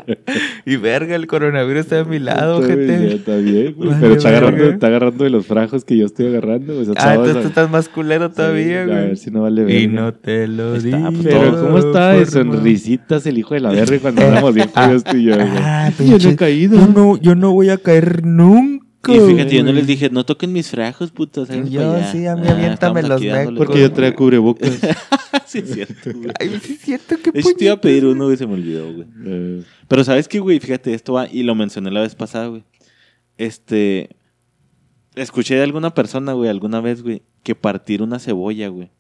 Y verga, el coronavirus está de mi lado, Está bien, gente. Está bien, güey. Vale, Pero está agarrando, está agarrando de los frajos que yo estoy agarrando. O sea, Ah, entonces tú estás más culero todavía, sí, güey. A ver si no vale Y verga. no te lo Está, digo. pues, Pero ¿cómo está de sonrisitas el hijo de la verga cuando éramos bien ah, tú y yo, güey? Ah, Yo no he caído. Yo no, yo no voy a caer nunca. Y fíjate, yo no les dije, no toquen mis frajos, putos. Yo pa' allá". sí, a mí Ah, aviéntame los mecos. Porque yo traía cubrebocas. sí, es cierto, güey. Ay, sí es cierto que De hecho, te iba a pedir uno, güey, se me olvidó, güey. Eh, Pero ¿sabes qué, güey? Fíjate, esto va, y lo mencioné la vez pasada, güey. Este, escuché de alguna persona, güey, alguna vez, güey, que partir una cebolla, güey,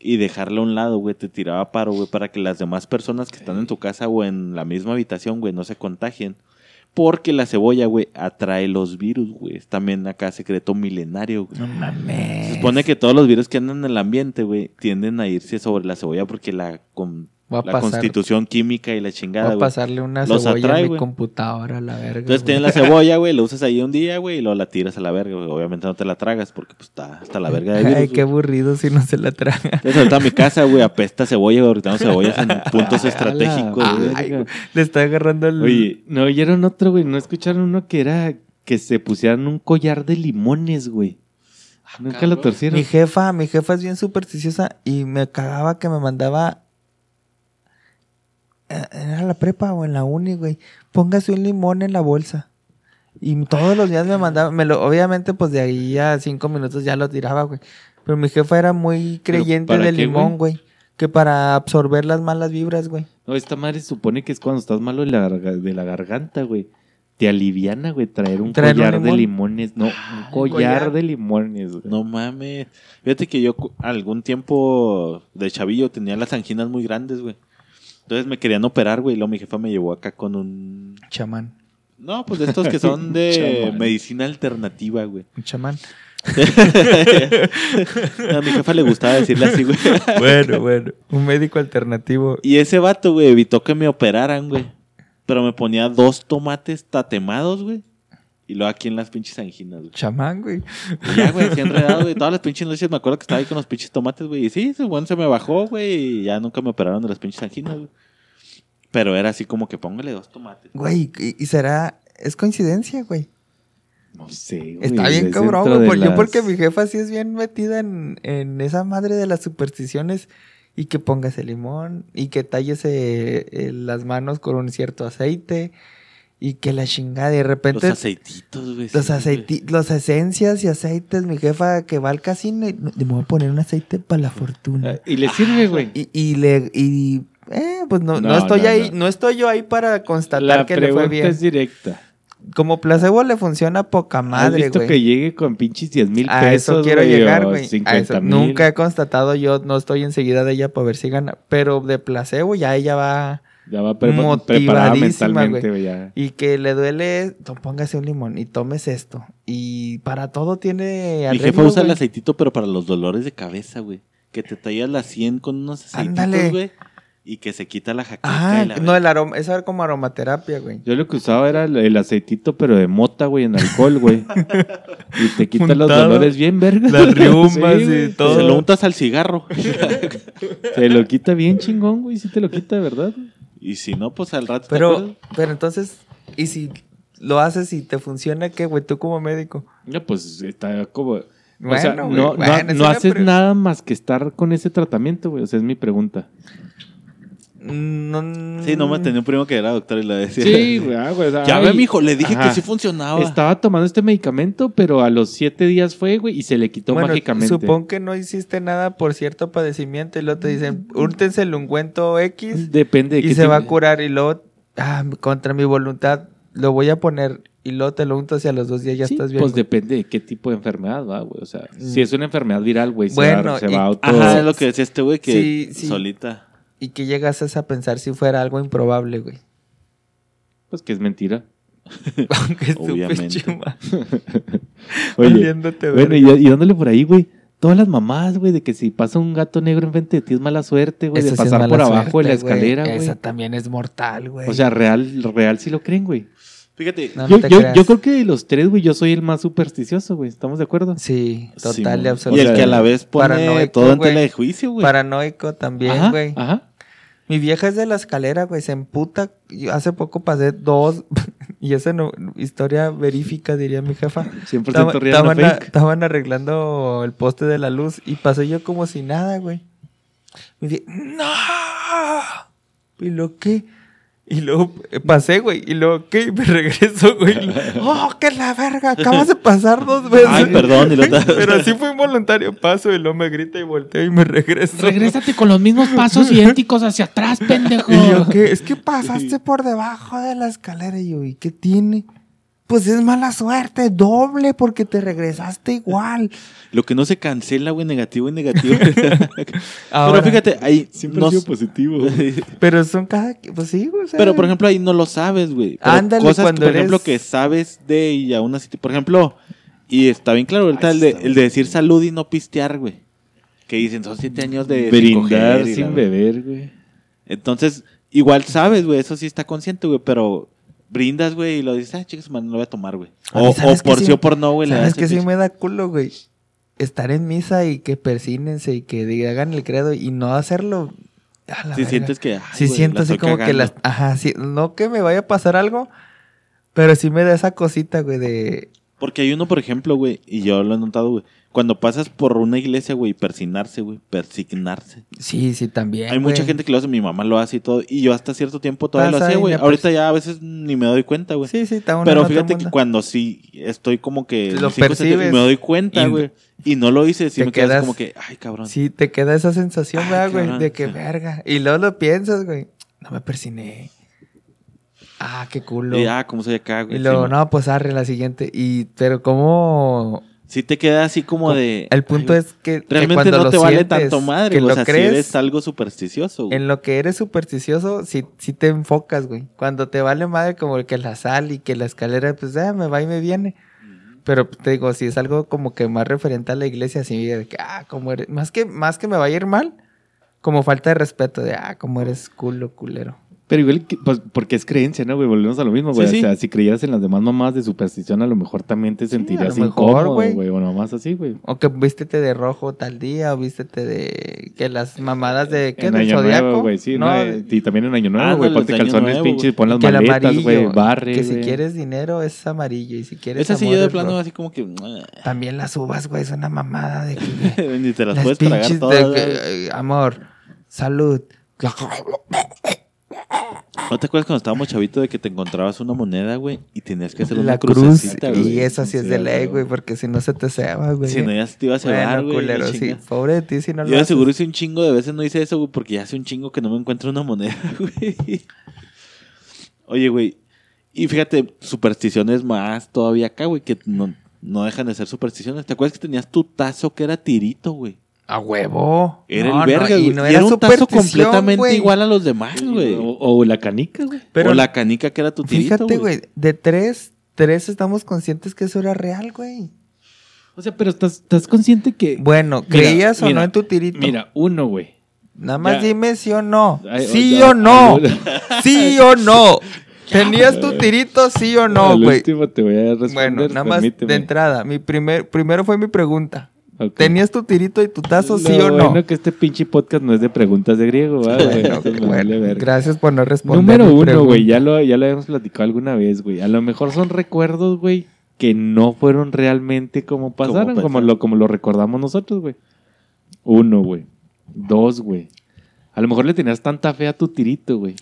y dejarla a un lado, güey, te tiraba paro, güey, para que las demás personas que están en tu casa o en la misma habitación, güey, no se contagien. Porque la cebolla, güey, atrae los virus, güey. Es también acá secreto milenario, güey. No mames. Se supone que todos los virus que andan en el ambiente, güey, tienden a irse sobre la cebolla porque la, con, Voy a la pasar- constitución química y la chingada, Voy a güey. pasarle una Los cebolla atrae, a mi güey. computadora a la verga. Entonces güey. tienes la cebolla, güey, la usas ahí un día, güey, y luego la tiras a la verga, güey. Obviamente no te la tragas porque pues está hasta la verga de virus, Ay, güey. qué aburrido si no se la traga. Entonces ahorita mi casa, güey, apesta cebolla, güey. Ahorita tengo cebollas en puntos estratégicos, güey. güey, Le está agarrando el. Oye, ¿no oyeron otro, güey? ¿No escucharon uno que era que se pusieran un collar de limones, güey? Nunca lo torcieron. Mi jefa, mi jefa es bien supersticiosa y me cagaba que me mandaba. Eh, Era la prepa o en la uni, güey. Póngase un limón en la bolsa. Y todos los días me mandaba, me lo, obviamente, pues de ahí a cinco minutos ya lo tiraba, güey. Pero mi jefa era muy creyente del qué, limón, güey. Que para absorber las malas vibras, güey. No, esta madre se supone que es cuando estás malo de la, garga- de la garganta, güey. te aliviana, güey, traer un Traer un collar de limón. limones. No, un collar, collar. de limones, güey. No mames. Fíjate que yo algún tiempo de chavillo tenía las anginas muy grandes, güey. Entonces me querían operar, güey. Y luego mi jefa me llevó acá con un. Chamán. No, pues de estos que son de medicina alternativa, güey. Un chamán. A mi jefa le gustaba decirle así, güey. bueno, bueno. Un médico alternativo. Y ese vato, güey, evitó que me operaran, güey. Pero me ponía dos tomates tatemados, güey. Y luego aquí en las pinches anginas, güey. Chamán, güey. Y ya, güey, así enredado, güey. Todas las pinches noches me acuerdo que estaba ahí con los pinches tomates, güey. Y sí, ese güey se me bajó, güey. Y ya nunca me operaron de las pinches anginas, güey. Pero era así como que póngale dos tomates. Güey, y, y será. Es coincidencia, güey. No sé, güey. Está bien cabrón, güey. Yo porque mi jefa sí es bien metida en, en esa madre de las supersticiones y que pongas el limón y que talles eh, eh, las manos con un cierto aceite y que la chingada de Los repente aceititos, güey. los aceiti- los esencias y aceites, mi jefa que va al casino y le voy a poner un aceite para la fortuna. Ah, Y le sirve, güey. Y, y le y eh, pues no, no No, estoy no, ahí, no. no. estoy yo ahí para constatar La que le fue bien. es directa. Como placebo le funciona poca ¿Has madre, visto güey. que llegue con pinches 10 mil pesos, A eso quiero güey, llegar, güey. A 50 eso. mil? Nunca he constatado, yo no estoy enseguida de ella para ver si gana. Pero de placebo ya ella va. Ya va pre- preparada mentalmente, güey. Y que le duele, póngase un limón y tomes esto. Y para todo tiene Mi arreglo, jefa usa el aceitito, pero para los dolores de cabeza, güey. Que te tallas la 100 con unos aceititos, güey. Y que se quita la jaqueca. Ah, y la no, el aroma, eso era como aromaterapia, güey. Yo lo que usaba era el, el aceitito, pero de mota, güey, en alcohol, güey. y te quita los dolores bien, verga. Las riumas y todo. Se lo untas al cigarro. Se lo quita bien chingón, güey. Sí te lo quita, de verdad. Y si no, pues al rato. ¿te Pero, pero entonces, ¿y si lo haces y te funciona qué, güey? Tú como médico. Ya, pues está como. o Bueno, güey, no, no- bueno, no haces nada más que estar con ese tratamiento, güey. O sea, es mi pregunta. No, Sí, no me tenía un primo que era doctor y le decía. Sí, güey. ah, Ya ve, mijo, le dije ajá. que sí funcionaba. Estaba tomando este medicamento, pero a los siete días fue, güey, y se le quitó Bueno, mágicamente. supongo que no hiciste nada por cierto padecimiento y luego te dicen, úrtense el ungüento X Depende de y qué se va a curar y luego, ah, contra mi voluntad, lo voy a poner y luego te lo untas y a los dos días ya Sí, estás bien. Pues güey. depende de qué tipo de enfermedad va, güey. O sea, Mm. si es una enfermedad viral, güey, se, va, se y- va a auto... Ajá, es lo que decía este güey, que Sí, sí. solita. Y que llegas a pensar si fuera algo improbable, güey. Pues que es mentira. Aunque Obviamente. chuma. Oye, bueno, y, y dándole por ahí, güey. Todas las mamás, güey, de que si pasa un gato negro enfrente de ti es mala suerte, güey. De sí pasar por abajo de la suerte, escalera, güey. Esa también es mortal, güey. O sea, real, real sí lo creen, güey. Fíjate, No, yo, creo que de los tres, güey, yo soy el más supersticioso, güey. ¿Estamos de acuerdo? Sí, total sí, y absolutamente. Y el que a la vez pone Paranoico, todo en tela de juicio, güey. Paranoico también, Ajá, güey. Ajá. Mi vieja es de la escalera, güey, se emputa. Yo hace poco pasé dos, y esa no, historia verífica, diría mi jefa. 100% Estaba- real, no Estaban, a- fake. estaban arreglando el poste de la luz y pasé yo como si nada, güey. Me dije, ¡No! ¿Y lo qué? Y luego eh, pasé, güey. Y luego, ¿qué? Y me regreso, güey. Y ¡Oh, qué la verga! Acabas de pasar dos veces. Ay, perdón, y lo- Pero así fue involuntario. Paso y luego me grita y volteo y me regreso. Regrésate con los mismos pasos idénticos hacia atrás, pendejo. Y yo, ¿qué? Es que pasaste por debajo de la escalera. Y yo, ¿y qué tiene? Pues es mala suerte, doble, porque te regresaste igual. Lo que no se cancela, güey, negativo y negativo. Ahora- Pero fíjate, ahí. Siempre no ha sido positivo. güey. Pero son cada... Pues sí, güey. o sea, Pero por ejemplo, ahí no lo sabes, güey. Pero Ándale, cosas que, cuando por ejemplo, que sabes de y aún así, por ejemplo, y está bien claro ahorita el de, el de decir salud y no pistear, güey. Que dicen, son siete años de sin Brindar coger sin la- beber, güey. Entonces, igual sabes, güey, eso sí está consciente, güey, pero brindas, güey, y lo dices, ah, chicos, man, no lo voy a tomar, güey. O, o ¿sabes qué por sí- sí o por no, güey, ¿Sabes que sí me da culo, güey? Estar en misa y que persínense y que diga- hagan el credo y no hacerlo. a la Si verga. sientes que. Sí güey, siento así como que las... Ajá, sí. No que me vaya a pasar algo, pero sí me da esa cosita, güey, de... Porque hay uno, por ejemplo, güey, y yo lo he notado, güey. Cuando pasas por una iglesia, güey, persignarse, güey, persignarse. Sí, sí, también, Hay mucha gente que lo hace, mi mamá lo hace y todo. Y yo hasta cierto tiempo todavía Pasa lo hacía, güey. Ahorita pers- ya a veces ni me doy cuenta, güey. Sí, sí, está uno Pero fíjate que cuando sí estoy como que... Lo percibes Me doy cuenta, güey. Y no lo hice, sí te me quedas quedas- como que, ay, cabrón. Sí, te queda esa sensación, Ay, ¿verdad, güey? cabrón, De que sí. verga. Y luego lo piensas, güey. No me persiné. Ah, qué culo. Y ah, ¿cómo soy acá, güey? Y luego, Sí, no, pues arre la siguiente. Y, pero como Sí te queda así como de... el punto ay, es que, Realmente no te vale sientes, tanto madre, que lo O sea, crees, si eres algo supersticioso, güey. en lo que eres supersticioso, sí, sí te enfocas, güey. Cuando te vale madre como que la sal y que la escalera, pues, ah, me va y me viene. Pero te digo, si es algo como que más referente a la iglesia, así de que, ah, como eres, más que, más que me vaya a ir mal, como falta de respeto, de, ah, como eres culo, culero. Pero igual, que- pues, porque es creencia, ¿no, güey? Volvemos a lo mismo, güey. Sí, O sea, sí. si creyeras en las demás mamás de superstición, a lo mejor también te sentirías mejor, incómodo, güey. güey. O mamás así, güey. O que vístete de rojo tal día, o vístete de, que las mamadas de, ¿qué? En Del Año zodiaco. Nuevo, güey, sí. no, y también en Año Nuevo, Ah, güey. Ponte calzones, pinches, pon las que maletas, amarillo, güey. Barre, que si quieres dinero es amarillo y si quieres Esa sí yo de plano rojo. así como que... También las uvas, güey, es una mamada de que Ni te las, las puedes tragar todas. de eh, amor, salud. ¿No te acuerdas cuando estábamos chavitos de que te encontrabas una moneda, güey? Y tenías que hacer una La cruz y esa sí es de ley, güey. porque si no se te ceba, güey. Si no, ya se te iba a cebar, güey. sí, pobre de ti si no lo Yo de haces. seguro hice un chingo de veces no hice eso, güey, porque ya hace un chingo que no me encuentro una moneda, güey. Oye, güey. Y fíjate, supersticiones más todavía acá, güey, que no, no dejan de ser supersticiones. ¿Te acuerdas que tenías tu tazo que era tirito, güey? A huevo. Era No, el verga, no, no y era era un tazo completamente igual a los demás, güey. O, o la canica, güey. Pero o la canica que era tu tirito, fíjate, güey, de tres, tres estamos conscientes que eso era real, güey. O sea, pero estás, estás consciente que. Bueno, Mira, ¿creías o mira, no en tu tirito? Mira, uno, güey. Nada más ya. dime sí o no. Ay, sí ya, o no. sí o no. ¿Tenías tu tirito sí o no, güey? Bueno, nada más permíteme. de entrada. Mi primer, primero fue mi pregunta. ¿Tenías tu tirito y tu tazo sí o no? bueno que este pinche podcast no es de preguntas de griego. Bueno, bueno, vale gracias por no responder. Número uno, güey, ya lo, ya lo habíamos platicado alguna vez, güey. A lo mejor son recuerdos, güey, que no fueron realmente como pasaron, como, lo, como lo recordamos nosotros, güey. Uno, güey. Dos, güey. A lo mejor le tenías tanta fe a tu tirito, güey,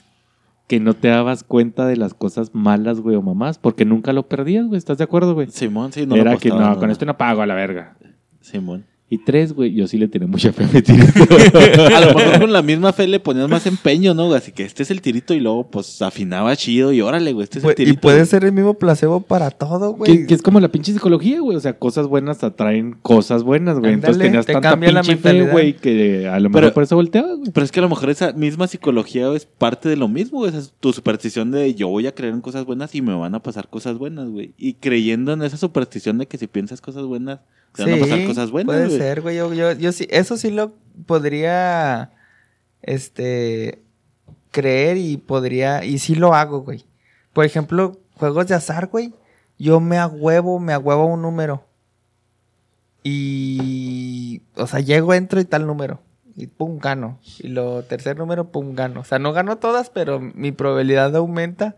que no te dabas cuenta de las cosas malas, güey, o mamás, porque nunca lo perdías, güey. ¿Estás de acuerdo, güey? Simón, sí, no Era lo que no, con esto no pago a la verga. Simón. Y tres, güey, yo sí le tenía mucha fe a mi tirito. A lo mejor con la misma fe le ponías más empeño, ¿no? Así que este es el tirito y luego pues afinaba chido y órale, güey, este es el tirito. Y puede ser el mismo placebo para todo, güey. Que, que es como la pinche psicología, güey. O sea, cosas buenas atraen cosas buenas, güey. Entonces tenías te tanta cambia la pinche fe, mentalidad. güey, que a lo mejor Pero- por eso volteabas, güey. Pero es que a lo mejor esa misma psicología es parte de lo mismo, güey. Esa es tu superstición de yo voy a creer en cosas buenas y me van a pasar cosas buenas, güey. Y creyendo en esa superstición de que si piensas cosas buenas, cosas buenas, Puede güey. ser, güey. Yo, yo, yo sí, eso sí lo podría, este, creer y podría, y sí lo hago, güey. Por ejemplo, juegos de azar, güey. Yo me agüevo, me agüevo un número. Y, o sea, llego, entro y tal número. Y pum, gano. Y lo tercer número, pum, gano. O sea, no gano todas, pero mi probabilidad aumenta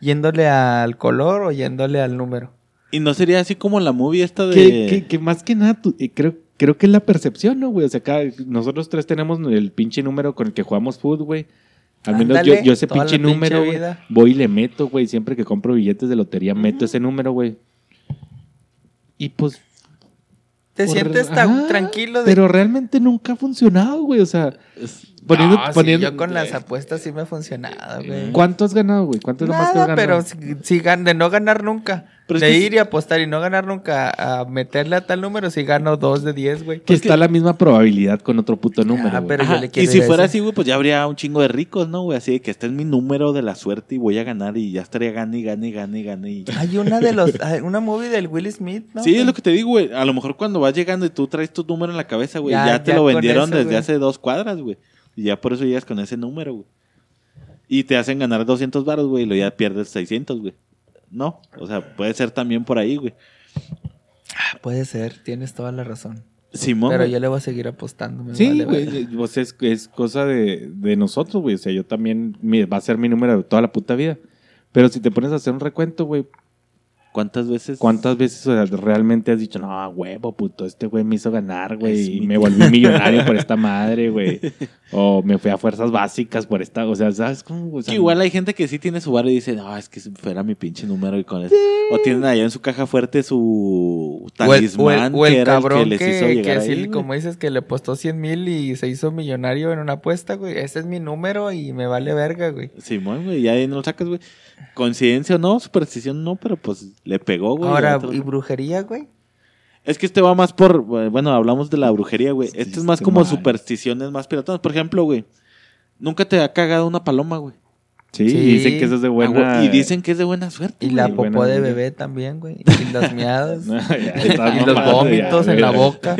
yéndole al color o yéndole al número. Y no sería así como la movie esta de... Que, que- que más que nada, tú- eh, creo, creo que es la percepción, ¿no, güey? O sea, acá nosotros tres tenemos el pinche número con el que jugamos fútbol, güey. Al menos yo, Ándale, yo ese pinche número, güey, voy y le meto, güey. Siempre que compro billetes de lotería, meto ese número, güey. Y pues... Te por- sientes tan tranquilo de Pero realmente nunca ha funcionado, güey. O sea, poniendo... No, sí, poniendo yo con las apuestas sí me ha funcionado, güey. ¿Cuánto has ganado, güey? ¿Cuánto es lo más que has ganado? pero si, si gan- de no ganar nunca. Pero de ir y apostar y no ganar nunca a meterle a tal número, si gano dos de diez, güey. Que está la misma probabilidad con otro puto número, Ah, güey. pero yo Ajá, le y si fuera ese. así, güey, pues ya habría un chingo de ricos, ¿no, güey? Así de que este es mi número de la suerte y voy a ganar y ya estaría gane y gane y gane y gane. Y... Hay una de los, hay una movie del Will Smith, ¿no? sí, es lo que te digo, güey. A lo mejor cuando vas llegando y tú traes tu número en la cabeza, güey, ya, Ya- te ya lo vendieron eso, desde güey. hace dos cuadras, güey. Y ya por eso llegas con ese número, güey. Y te hacen ganar 200 baros, güey, y luego ya pierdes 600, güey. No, o sea, puede ser también por ahí, güey. Ah, Puede ser, tienes toda la razón. Simón, Pero güey. yo le voy a seguir apostando. me Sí, vale güey, eh, pues es, es cosa de, de nosotros, güey. O sea, yo también, mi- va a ser mi número de toda la puta vida. Pero si te pones a hacer un recuento, güey, ¿Cuántas veces? ¿Cuántas veces o sea, realmente has dicho, no, huevo, puto, este güey me hizo ganar, güey, y mi- me volví millonario por esta madre, güey? O me fui a fuerzas básicas por esta, o sea, ¿sabes cómo? O sea, Que igual hay gente que sí tiene su bar y dice, no, es que fuera mi pinche número y con eso. O tienen allá en su caja fuerte su O el, o el- talismán o el que era el cabrón que les que, hizo que llegar sí, ahí, como dices, que le apostó 100 mil y se hizo millonario en una apuesta, güey. Ese es mi número y me vale verga, güey. Simón, güey, ya ahí no lo sacas, güey. Coincidencia o no, superstición no, pero pues le pegó, güey. Ahora, ¿y brujería, güey? Es que este va más por, bueno, hablamos de la brujería, güey. Este es más como supersticiones más piratonas. Por ejemplo, güey, nunca te ha cagado una paloma, güey. Sí, Sí. y dicen que eso es de Ah, buena... Y dicen que es de buena suerte. Y la popó de bebé también, güey. Y. No, ya estás y los vómitos ya, en la boca.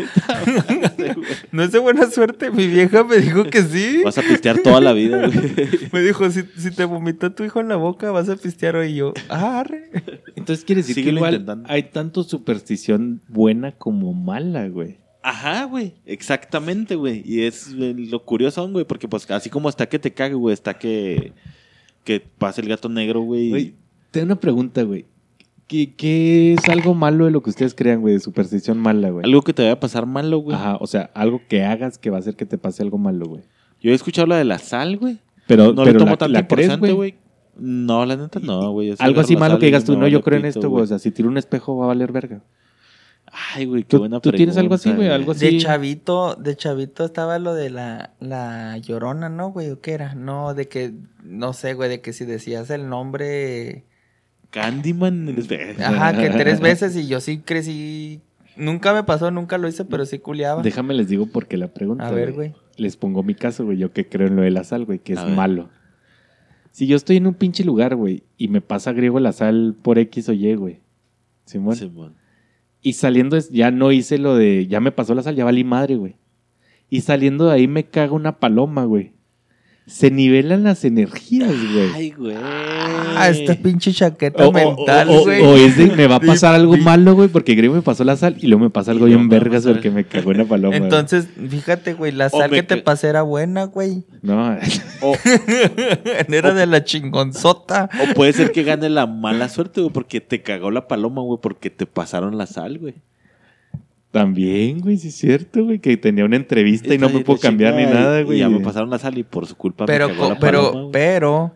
no es de buena suerte. Mi vieja me dijo que sí. Vas a pistear toda la vida, güey. Me dijo, si, si te vomitó tu hijo en la boca, vas a pistear hoy. Y yo, ah, arre. Entonces quiere decir que Síguelo igual intentando. hay tanto superstición buena como mala, güey. Ajá, güey. Exactamente, güey. Y es lo curioso, güey, porque pues así como está que te cague, güey, está que, que pase el gato negro, güey. Güey, tengo una pregunta, güey. ¿Qué, qué es algo malo de lo que ustedes crean, güey, de superstición mala, güey? Algo que te vaya a pasar malo, güey. Ajá, o sea, algo que hagas que va a hacer que te pase algo malo, güey. Yo he escuchado la de la sal, güey. Pero, No pero le tomo la, tanto la crees, importante, güey. No, la neta no, güey. Algo así malo que digas tú, no, yo creo en esto, güey. O sea, si tiro un espejo va a valer verga. Ay, güey, qué ¿Tú, buena tú tienes algo así, pregunta, güey? Algo así. De chavito, de chavito estaba lo de la, la llorona, ¿no, güey? ¿O qué era? No, de que, no sé, güey, de que si decías el nombre, Candyman. espe- ajá, que tres veces y yo sí crecí, nunca me pasó, nunca lo hice, pero sí culiaba. Déjame les digo por qué la pregunta. A ver, güey. Les pongo mi caso, güey. Yo que creo en lo de la sal, güey, que es ver. malo. Si yo estoy en un pinche lugar, güey, y me pasa griego la sal por X o Y, güey. Simón. Simón. Y saliendo, ya no hice lo de, ya me pasó la sal, ya valí madre, güey. Y saliendo de ahí me caga una paloma, güey. Se nivelan las energías, güey. Ay, güey. Ah, esta pinche chaqueta O, mental, o- o- güey. o es de, me va a pasar algo malo, güey, porque griego me pasó la sal y luego me pasa algo Y bien vergas porque me cagó una paloma. güey. Entonces, fíjate, güey, la sal que te que- pasé era buena, güey. No, O, Era de la chingonzota. o puede ser que gane la mala suerte, güey, porque te cagó la paloma, güey, porque te pasaron la sal, güey. También, güey, sí es cierto, güey, que tenía una entrevista y no me puedo cambiar ni nada, güey. Y ya me pasaron la sal y por su culpa Pero, me cagó la pero, paloma, pero,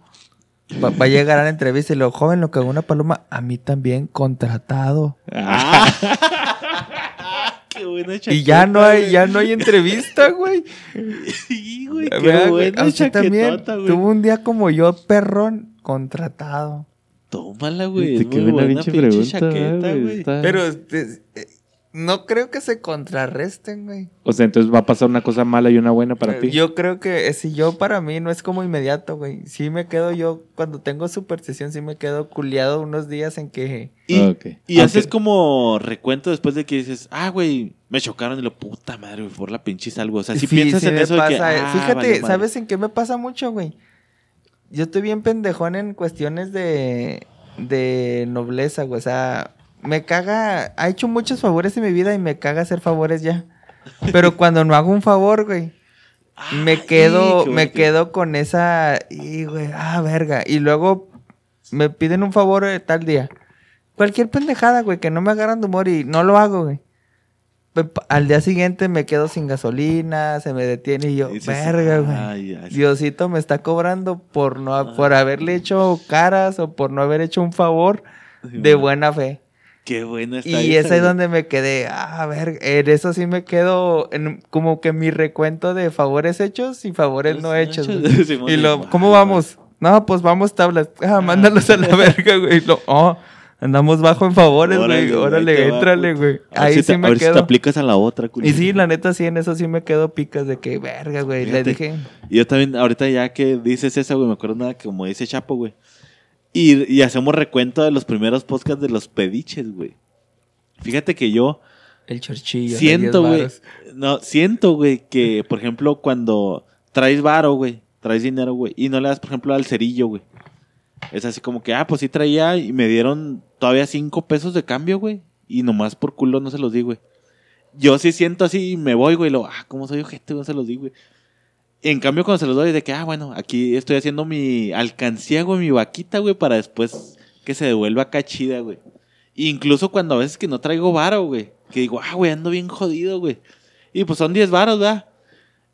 va, va a llegar a la entrevista y lo joven, lo que hago una paloma, a mí también contratado. Ah, Qué buena Y ya no hay, ya no hay entrevista, güey. Sí, güey, qué buena A usted también güey. tuvo un día como yo, perrón, contratado. Tómala, güey. Muy buena buena pinche pinche pregunta, chaqueta, güey, güey. está- Pero este, eh, no creo que se contrarresten, güey. O sea, entonces va a pasar una cosa mala y una buena para ti. Yo creo que eh, si yo para mí no es como inmediato, güey. Sí me quedo yo, cuando tengo superstición, sí me quedo culiado unos días en que... Y, Aunque- haces como recuento después de que dices, ah, güey, me chocaron y lo puta madre, güey, por la pinche güey. O sea, si Sí, piensas sí en eso de que, pasa, eh. ah, Fíjate. ¿sabes en qué me pasa mucho, güey? Yo estoy bien pendejón en cuestiones de, de nobleza, güey. O sea, me caga... Ha hecho muchos favores en mi vida y me caga hacer favores ya. Pero cuando no hago un favor, güey, me quedo, me quedo con esa... Y, güey, ah, verga. Y luego me piden un favor eh, tal día. Cualquier pendejada, güey, que no me agarran de humor y no lo hago, güey. Al día siguiente me quedo sin gasolina, se me detiene y yo, dices, verga, güey. ay, ay, Diosito me está cobrando por no por haberle hecho caras o por no haber hecho un favor de buena fe. Qué buena está Y esa, es donde me quedé, ah, ver, en eso sí me quedo en como que mi recuento de favores hechos y favores no hechos. Y lo, ¿cómo vamos? No, pues vamos tablas. Ah, mándalos a la verga, güey. Lo, oh, andamos bajo en favores, güey. Órale, éntrale, güey. A Ahí si sí te, me a ver si te quedo. aplicas a la otra, culo. Y sí, la neta, sí, en eso sí me quedo picas de que, verga, güey. Le dije, Y yo también, ahorita ya que dices esa, güey, me acuerdo nada que como dice Chapo, güey. Y, y hacemos recuento de los primeros podcasts de los pediches, güey. Fíjate que yo el chorchillo. siento, 10 güey. No, siento, güey, que, por ejemplo, cuando traes varo, güey, traes dinero, güey, y no le das, por ejemplo, al cerillo, güey. Es así como que, ah, pues sí traía y me dieron todavía cinco pesos de cambio, güey. Y nomás por culo no se los di, güey. Yo sí siento así y me voy, güey. y Lo, ah, ¿cómo soy ojete? No se los di, güey. En cambio, cuando se los doy, de que, ah, bueno, aquí estoy haciendo mi alcancía, güey, mi vaquita, güey, para después que se devuelva acá chida, güey. Incluso cuando a veces que no traigo varo, güey. Que digo, ah, güey, ando bien jodido, güey. Y pues son 10 varos, ¿verdad?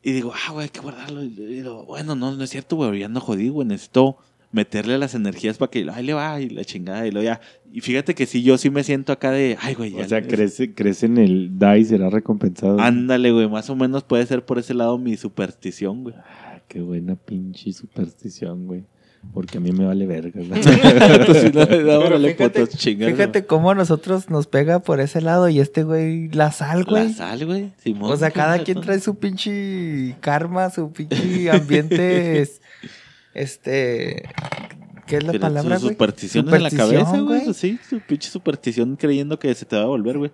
Y digo, ah, güey, hay que guardarlo. Y digo, bueno, no, no es cierto, güey, ya ando jodido, güey. Necesito meterle las energías para que, ahí le va, y la chingada, y lo ya. Y fíjate que sí, yo sí me siento acá de, ay, güey, ya. O sea, crece, crece en el DAI y será recompensado. Ándale, güey, más o menos puede ser por ese lado mi superstición, güey. Ah, qué buena pinche superstición, güey. Porque a mí me vale verga. Entonces, no, no, fíjate, cómo a nosotros nos pega por ese lado y este güey la sal, La güey. sal, güey. Simón. O sea, cada quien trae su pinche karma, su pinche ambiente, este, ¿qué es la Pero palabra, sus güey? supersticiones en la cabeza, Superstición, güey. Sí, su pinche superstición creyendo que se te va a volver, güey.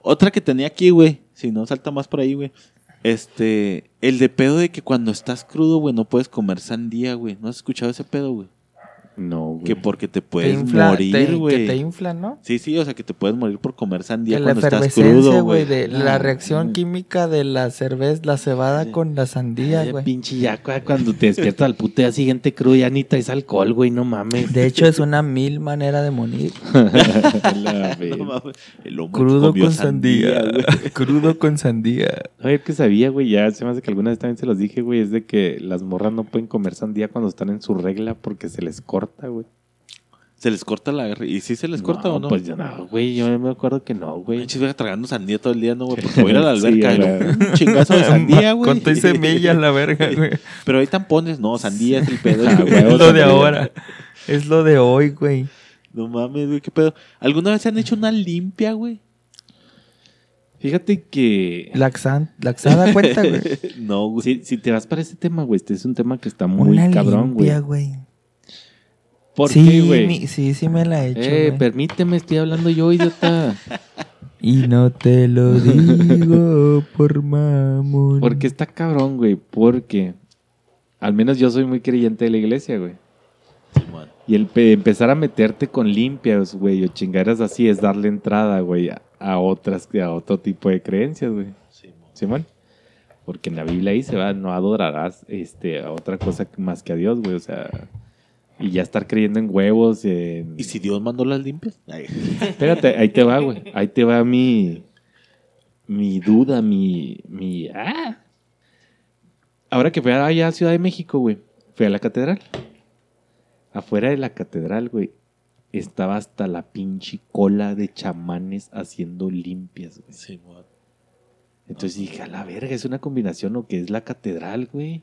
Otra que tenía aquí, güey. Si no, salta más por ahí, güey. Este, el de pedo de que cuando estás crudo, güey, no puedes comer sandía, güey. ¿No has escuchado ese pedo, güey? No, güey. Que porque te Te puedes infla- morir, te- Que güey. te infla, ¿no? Sí, sí, o sea, que te puedes morir por comer sandía Que la cuando estás efervescencia, crudo, güey, güey. de la reacción güey. química de la cerveza, la cebada con la sandía, güey. pinche ya cu- cuando te despiertas al puto día siguiente crudo, ya ni traes alcohol, güey, no mames. De hecho, es una mil manera de morir. La. No mames, el Crudo con sandía. güey. Crudo con sandía. Oye, que sabía, güey, ya se me hace que alguna vez también se los dije, güey, es de que las morras no pueden comer sandía cuando están en su regla porque se les corta, güey. Se les corta la... ¿Y sí se les corta o no? Pues yo no, güey, yo me acuerdo que no, güey. Manches, voy a tragando sandía todo el día, ¿no, güey? Porque voy a ir a la Sí, alberca a y la- lo- un chingazo de sandía, güey. Con tu y semilla la verga, güey. Pero ahí tampones, no, sandía es el pedo. Ah, güey. Es lo de ahora. Es lo de hoy, güey. No mames, güey, qué pedo. ¿Alguna vez se han hecho una limpia, güey? Fíjate que Laxan, laxada cuenta, güey. no, güey. si, si te vas para ese tema, güey, este es un tema que está muy Una cabrón, güey. limpia, güey. ¿Por sí, qué, güey? mi- sí, sí me la he hecho, Eh, permíteme, estoy hablando yo, idiota. Y no te lo digo por mamón. Porque está cabrón, güey, porque al menos yo soy muy creyente de la iglesia, güey. Simón. Y el pe- empezar a meterte con limpias, güey, o chingaderas así es darle entrada, güey, a, a otras, a otro tipo de creencias, güey. Simón. Simón. Porque en la Biblia ahí se va, no adorarás este, a otra cosa más que a Dios, güey. O sea, y ya estar creyendo en huevos. En... ¿Y si Dios mandó las limpias? Ay. Espérate, ahí te va, güey. Ahí te va mi. Mi duda, mi. mi ah. Ahora que fui allá a Ciudad de México, güey. Fui a la catedral. Afuera de la catedral, güey. Estaba hasta la pinche cola de chamanes haciendo limpias, güey. Simón. Entonces dije, a la verga, es una combinación o que es la catedral, güey.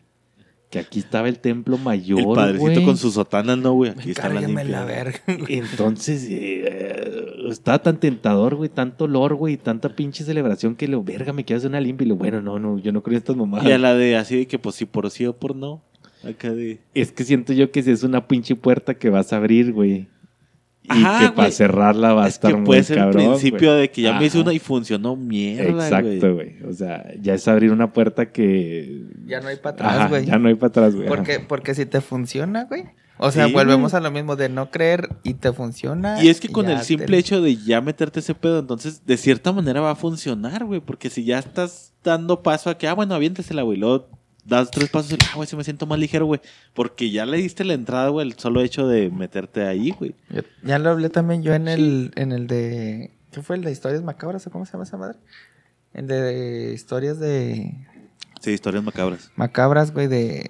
Que aquí estaba el templo mayor. El padrecito con sus sotanas, no, güey. Aquí Cárgame limpias. la verga. Entonces, eh, estaba tan tentador, güey, tanto olor, güey, tanta pinche celebración que lo, verga, me quiero hacer una limpia. Y lo, bueno, no, no, yo no creo en estas mamadas. Y a la de así de que, pues, si por sí o por no. Acá de. Es que siento yo que si es una pinche puerta que vas a abrir, güey. Y que para cerrarla va a Es estar que muy puede ser cabrón, el principio de que ya me hice una y funcionó mierda, Exacto, güey. O sea, ya es abrir una puerta que... Ya no hay para atrás, güey. ya no hay para atrás, güey. Porque, porque si te funciona, güey. O sea, Sí, volvemos a lo mismo de no creer y te funciona. Y es que con el te- simple hecho de ya meterte ese pedo, entonces de cierta manera va a funcionar, güey. Porque si ya estás dando paso a que, ah, bueno, aviéntesela, güey. Luego das tres pasos y, ah, güey, me siento más ligero, güey. Porque ya le diste la entrada, güey, el solo hecho de meterte ahí, güey. Ya lo hablé también yo en el, en el de. ¿Qué fue el de historias macabras o cómo se llama esa madre? El de historias de Sí, historias macabras. macabras, güey, de,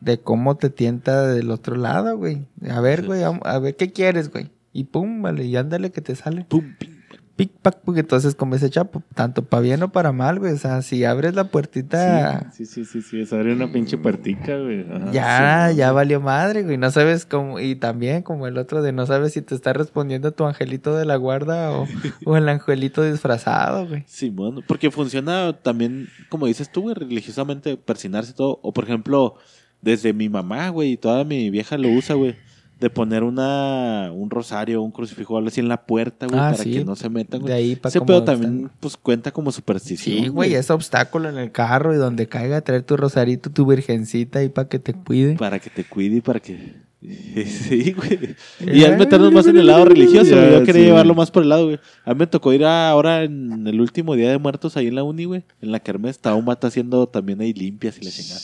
de cómo te tienta del otro lado, güey. A ver, güey, a, a ver qué quieres, güey. Y pum, vale, y ándale que te sale. Pum, pim. Pic, pac, porque entonces como ese chapo, tanto para bien o para mal, güey. O sea, si abres la puertita, Sí, sí, sí, sí, es abrir una pinche puertica, güey. Ajá, ya, sí, ya valió madre, güey. No sabes cómo, y también como el otro de no sabes si te está respondiendo tu angelito de la guarda o, o el angelito disfrazado, güey. Simón, porque funciona también, como dices tú, güey, religiosamente persinarse todo. O por ejemplo, desde mi mamá, güey, y toda mi vieja lo usa, güey. De poner una, un rosario, un crucifijo, algo así en la puerta, güey, Ah, para sí. que no se metan, De güey. ahí para Ese pedo también, pues, cuenta como superstición. Sí, güey, es obstáculo en el carro y donde caiga traer tu rosarito, tu virgencita ahí para que te cuide. Para que te cuide y para que... Sí, güey. Y al meternos más en el lado religioso, güey. Yo quería sí. llevarlo más por el lado, güey. A mí me tocó ir a- ahora en el último día de muertos ahí en la uni, güey. En la kermés estaba un mata haciendo también ahí limpias y la chingada.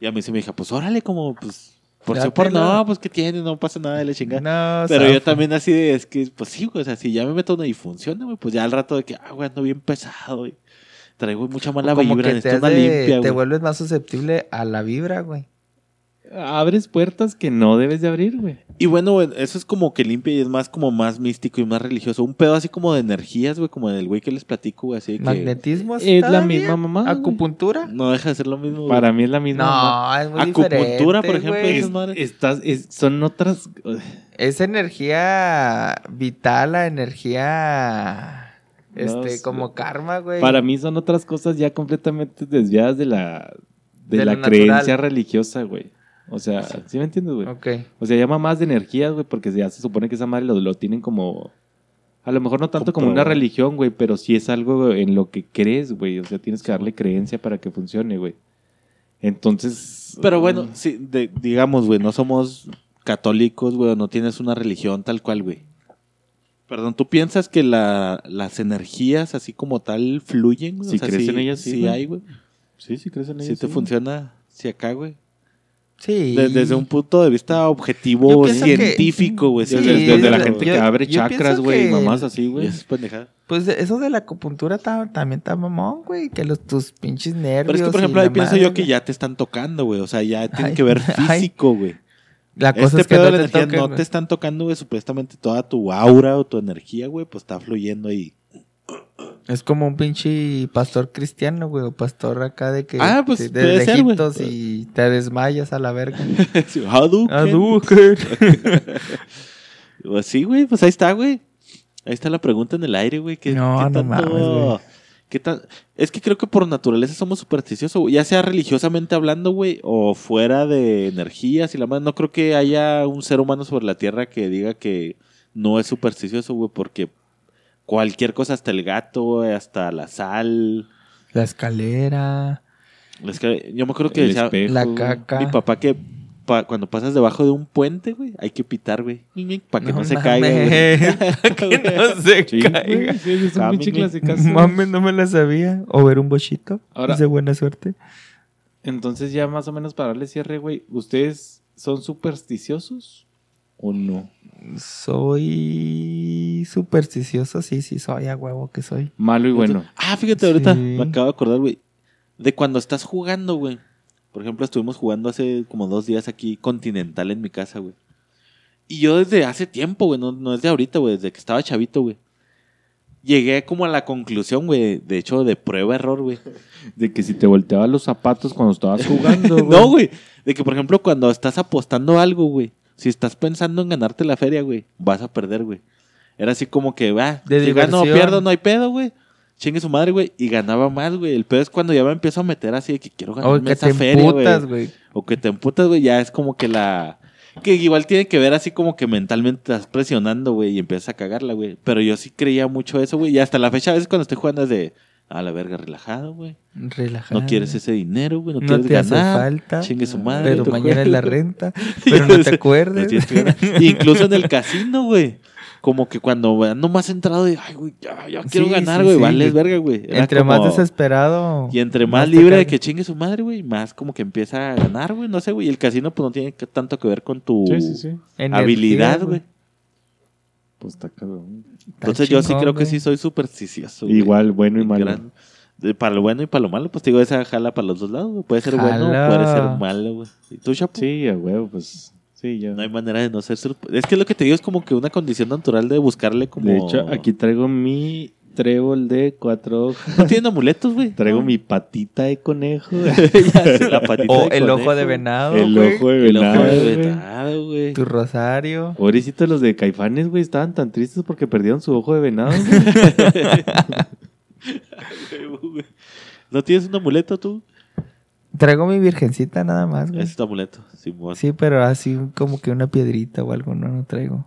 Y a mí se me dijo, pues órale, como, pues, Por Ya sí o por no, pues que tiene, no pasa nada de la chingada. No, Pero yo también así de, es que, pues sí, güey, o sea, si ya me meto una y funciona, güey, pues ya al rato de que, ah, güey, ando bien pesado, güey. Traigo mucha mala Como vibra, que te, una hace- limpia, te güey. vuelves más susceptible a la vibra, güey. Abres puertas que no debes de abrir, güey. Y bueno, güey, eso es como que limpia y es más como más místico y más religioso. Un pedo así como de energías, güey, como del güey que les platico, güey, así de que... Magnetismo Es la misma mamá, güey. Acupuntura. No deja de ser lo mismo, güey. Para mí es la misma. mamá. No, es muy Acupuntura, diferente, por ejemplo, madres. Estás, es- son otras. Es energía vital, la energía. Este, como karma, güey. Para mí son otras cosas ya completamente desviadas de la, de De la natural. creencia religiosa, güey. O sea, ¿sí me entiendes, güey? Ok. O sea, llama más de energías, güey, porque ya se supone que esa madre lo, lo tienen como... A lo mejor no tanto como una religión, güey, pero sí es algo en lo que crees, güey. O sea, tienes que darle creencia para que funcione, güey. Entonces... Pero bueno, sí, de- digamos, güey, no somos católicos, güey, o no tienes una religión tal cual, güey. Perdón, ¿tú piensas que la- las energías así como tal fluyen? güey? Si crees en ellas, sí, sí güey. hay, güey. Sí, sí crees en Si ello, te sí, funciona, si acá, güey. Sí. De- desde un punto de vista objetivo, científico, güey. Sí, Desde, desde la gente yo- que abre chakras, güey, mamás así, güey. es pendejada. Pues eso de la acupuntura ta- también está mamón, güey. Que los, tus pinches nervios. Pero es que, por ejemplo, ahí pienso madre, yo que ya te están tocando, güey. O sea, ya tiene Ay, que ver físico, güey. La cosa Este es que pedo no de la energía toquen, no te están tocando, güey. Supuestamente toda tu aura o tu energía, güey, pues está fluyendo ahí. Es como un pinche pastor cristiano, güey. O pastor acá de que. Ah, pues, ser, güey. lejitos y te desmayas a la verga. Hadouken. Hadouken. Pues sí, güey, pues ahí está, güey. Ahí está la pregunta en el aire, güey. ¿Qué, No, qué no tanto- mames, güey. qué tan- Es que creo que por naturaleza somos supersticiosos, güey. Ya sea religiosamente hablando, güey, o fuera de energías y la más. No creo que haya un ser humano sobre la tierra que diga que no es supersticioso, güey, porque cualquier cosa, hasta el gato, güey, hasta la sal. La escalera. Yo me acuerdo que El decía espejo, La caca. mi papá que pa- cuando pasas debajo de un puente, güey, hay que pitar, güey. Para que no, se caiga. Para que no se Sí, caiga. sí, es un pinche. Mames, no me la sabía. O ver un bochito. Ahora- Es de buena suerte. Entonces ya más o menos para darle cierre, güey, ¿ustedes son supersticiosos o no? Soy supersticioso, sí, sí, soy a huevo que soy. Malo y bueno. Ah, fíjate, ahorita Sí. me acabo de acordar, güey. De cuando estás jugando, güey. Por ejemplo, estuvimos jugando hace como dos días aquí Continental en mi casa, güey. Y yo desde hace tiempo, güey, no, no es de ahorita, güey, desde que estaba chavito, güey. Llegué como a la conclusión, güey, de hecho, de prueba-error, güey. De que si te volteabas los zapatos cuando estabas jugando, güey. No, güey. De que, por ejemplo, cuando estás apostando algo, güey. Si estás pensando en ganarte la feria, güey, vas a perder, güey. Era así como que, va, De si gano o pierdo, no hay pedo, güey. Chingue su madre, güey. Y ganaba más, güey. El pedo es cuando ya me empiezo a meter así de que quiero O ganarme que esa te feria, emputas, güey. güey. O que te emputas, güey. Ya es como que la... Que igual tiene que ver así como que mentalmente estás presionando, güey. Y empiezas a cagarla, güey. Pero yo sí creía mucho eso, güey. Y hasta la fecha, a veces cuando estoy jugando es de... A la verga, relajado, güey. Relajado. No quieres ese dinero, güey. No, No quieres te hace ganar. falta. Chingue su madre. Pero mañana es la renta. Pero no te No acuerdes. ganar. Incluso en el casino, güey. Como que cuando ando más entrado de, ay, güey, ya, ya quiero Sí, ganar, güey, sí, vales güey. verga, güey. Entre más desesperado. Y entre más, libre de que chingue su madre, güey, más como que empieza a ganar, güey. No sé, güey. Y el casino, pues no tiene tanto que ver con tu Sí, sí, sí. Energía, habilidad, güey. Pues está cabrón. Entonces yo sí creo que sí soy supersticioso. güey. Igual, bueno y malo. Gran- de- para lo bueno y para lo malo, pues te digo, esa jala para los dos lados, güey. Puede ser bueno o Jala. puede ser malo, güey. ¿Y tú, Chapo? Sí, a huevo, pues. Sí. No hay manera de no ser Es que lo que te digo es como que una condición natural de buscarle como... De hecho, aquí traigo mi trébol de cuatro hojas. ¿No tienen amuletos, güey? Traigo No. mi patita de conejo. La patita O de el ojo de venado. el güey. ojo de El ojo venado. de güey. venado, güey. Tu rosario. Pobrecito los de Caifanes, güey, estaban tan tristes porque perdieron su ojo de venado. ¿No tienes un amuleto tú? Traigo mi virgencita nada más, güey. Es tu amuleto, Simón. Sí, pero así como que una piedrita o algo, no, no traigo.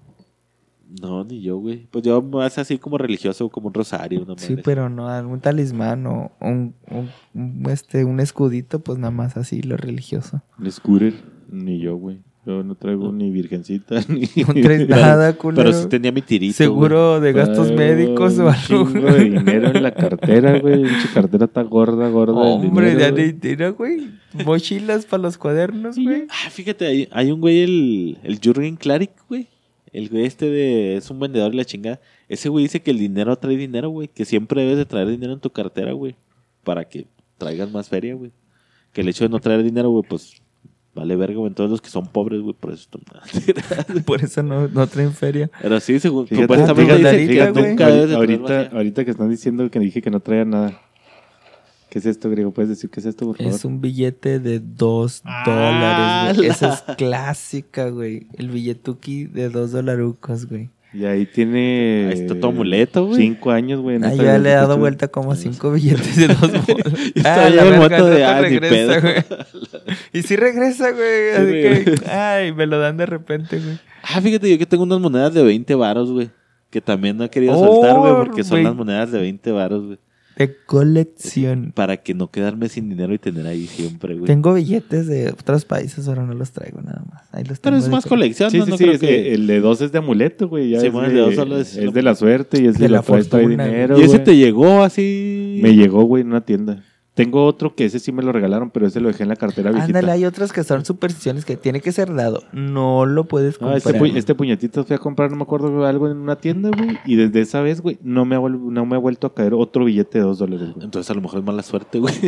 No, ni yo, güey. Pues yo más así como religioso, como un rosario, una Sí, madre pero no, un talismán o un, un- un, este, un escudito, pues nada más así, lo religioso. Un scooter, ni yo, güey. Yo no traigo ni virgencita, ni... No traes nada, culero. Pero sí tenía mi tirito. Seguro de gastos médicos o algo. de dinero en la cartera, güey. Pinche cartera está gorda, gorda. Hombre, de. Argentina, güey. Mochilas para los cuadernos, güey. Ah, fíjate, hay, hay un güey, el, el Jürgen Klarik, güey. El güey este de... Es un vendedor y la chingada. Ese güey dice que el dinero atrae dinero, güey. Que siempre debes de traer dinero en tu cartera, güey. Para que traigas más feria, güey. Que el hecho de no traer dinero, güey, pues... Vale verga, güey. Todos los que son pobres, güey, por eso... Por eso no, no traen feria. Pero sí, según... Fíjate, supuestamente ahorita, ahorita que están diciendo que dije que no traía nada. ¿Qué es esto, griego? ¿Puedes decir qué es esto, por favor? Es un billete de dos Ah, dólares, güey. la- Esa es clásica, güey. El billetuki de dos dolarucos, güey. Y ahí tiene... Ahí está tu amuleto, güey. Cinco años, güey. en Ah, yo ya le he dado vuelta como a cinco billetes de dos bolas. Ah, la el de, no ah, regresa, güey. Y sí regresa, güey. Sí, Así güey. que, ay, me lo dan de repente, güey. Ah, fíjate, yo que tengo unas monedas de 20 varos, güey. Que también no he querido Oh, soltar, güey, porque son güey. las monedas de 20 varos, güey. De colección. Para que no quedarme sin dinero y tener ahí siempre, güey. Tengo billetes de otros países, pero no los traigo nada más. Ahí los Pero tengo es de más colección, Sí, ¿no? sí, No sí. creo Es que que... el de dos es de amuleto, güey. Ya Sí, es, bueno, de, el de dos solo es es lo- de la suerte y es De de, la la fortuna, dinero, Y ese güey. te llegó así... Me llegó, güey, en una tienda. Tengo otro que ese sí me lo regalaron, pero ese lo dejé en la cartera viejita. Ándale, hay otras que son supersticiones que tiene que ser dado. No lo puedes Ah, comprar. este, pu- este puñetito fui a comprar, no me acuerdo, algo en una tienda, güey. Y desde esa vez, güey, no me, ha no me ha vuelto a caer otro billete de dos dólares, güey. Entonces a lo mejor es mala suerte, güey.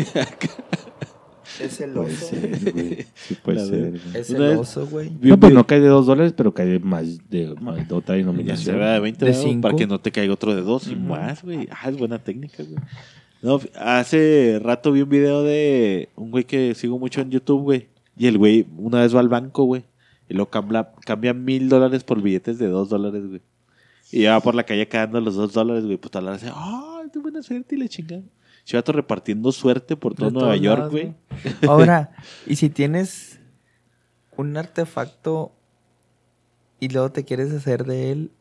Es el Puede oso. ser, güey. Sí, puede La ser, güey. Es Una el oso, güey. No, pues no cae de dos dólares, pero cae de más de, más de otra denominación. se va de 20 De varos cinco. para que no te caiga otro de dos y más, güey. Ah, es buena técnica, güey. No, hace rato vi un video de un güey que sigo mucho en YouTube, güey. Y el güey una vez va al banco, güey. Y lo cambia, cambia mil dólares por billetes de dos dólares, güey. Y ya va por la calle cagando los dos dólares, güey. Pues tal hace, ¡ah, qué buena suerte! Y le chingan. Chivato repartiendo suerte por todo Nueva York, lados, güey. Ahora, y si tienes un artefacto y luego te quieres hacer de él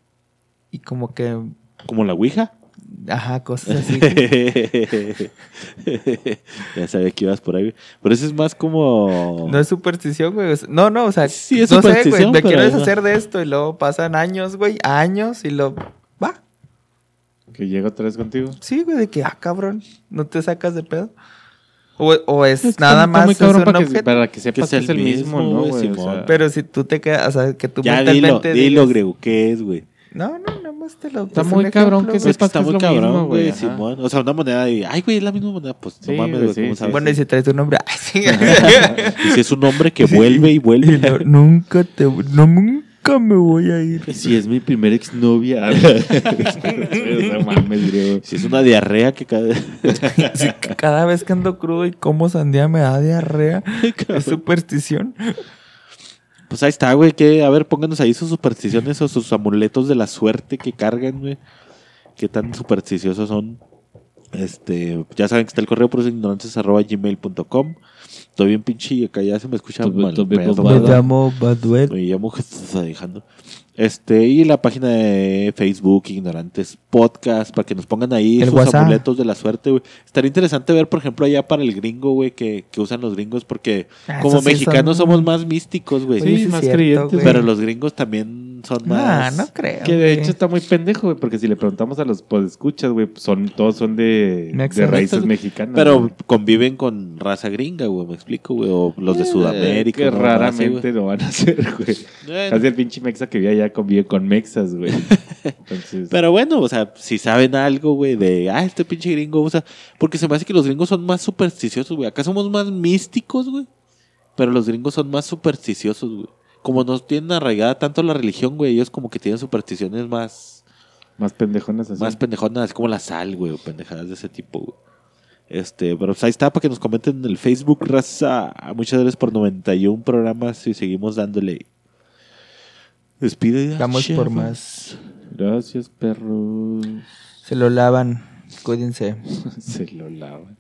y como que, Como la Ouija. Ajá, cosas así. ya sabía que ibas por ahí. Pero eso es más como. No es superstición, güey. No, no, o sea, Sí, es no sé, güey. Me quiero deshacer de esto y luego pasan años, güey. Años y lo va. Que llega otra vez contigo. Sí, güey, de que, ah, cabrón, no te sacas de pedo. O, o es, Es que nada más muy es cabrón un para, que, objeto. para que sepas que es es el mismo, mismo, ¿no, güey? O sea, Pero si tú te quedas, o sea, que tú ya dilo, mentalmente dilo, digas- Grego, ¿qué es, güey? No, no, nada más te lo Está es muy cabrón ejemplo, que. Pues que sepas está que muy es lo cabrón, mismo, güey. Simón. O sea, una moneda y, ay, güey, es la misma moneda. Pues Sí, no mames, güey, sí, ¿cómo sí, sabes? Bueno, y si traes tu nombre, ay, sí. Y si es un hombre que vuelve y Y vuelve. nunca te, no, nunca me voy a ir. Si es mi primer exnovia. no mames. Si es una diarrea que cada que cada vez que ando crudo y como sandía me da diarrea, es superstición. Pues ahí está, güey. Que, a ver, pónganos ahí sus supersticiones o sus amuletos de la suerte que cargan, güey. Qué tan supersticiosos son. Este, ya saben que está el correo por ignorantes arroba gmail.com. Estoy bien pinche y acá ya se me escucha mal. Me llamo Baduel. Me llamo Jesús dejando. Este, y la página de Facebook, Ignorantes Podcast, para que nos pongan ahí El sus WhatsApp. amuletos de la suerte, güey. Estaría interesante ver, por ejemplo, allá para el gringo, güey, que, que usan los gringos, porque Ah, como sí mexicanos son- somos más místicos, güey. Sí, más cierto, creyentes. Pero los gringos también son Nah, más. no creo. Que de güey. hecho está muy pendejo, güey, porque si le preguntamos a los podescuchas, güey, son, todos son de, raíces mexicanas. Pero güey. conviven con raza gringa, güey, me explico, güey. O los de Eh, Sudamérica. Que ¿no? raramente lo van a hacer, güey. Bueno, el pinche mexa que vi allá convive con mexas, güey. Entonces, Pero bueno, o sea, si saben algo, güey, de, ah, este pinche gringo usa. Porque se me hace que los gringos son más supersticiosos, güey. Acá somos más místicos, güey. Pero los gringos son más supersticiosos, güey. Como nos tienen arraigada tanto la religión, güey, ellos como que tienen supersticiones más, más pendejonas así. más pendejonas, así como la sal, güey, o pendejadas de ese tipo, güey. Este, pero pues ahí está para que nos comenten en el Facebook, raza. Muchas gracias por 91 programas y seguimos dándole. Despide. Vamos por chavos. más. Gracias, perros. Se lo lavan. Cuídense. Se lo lavan.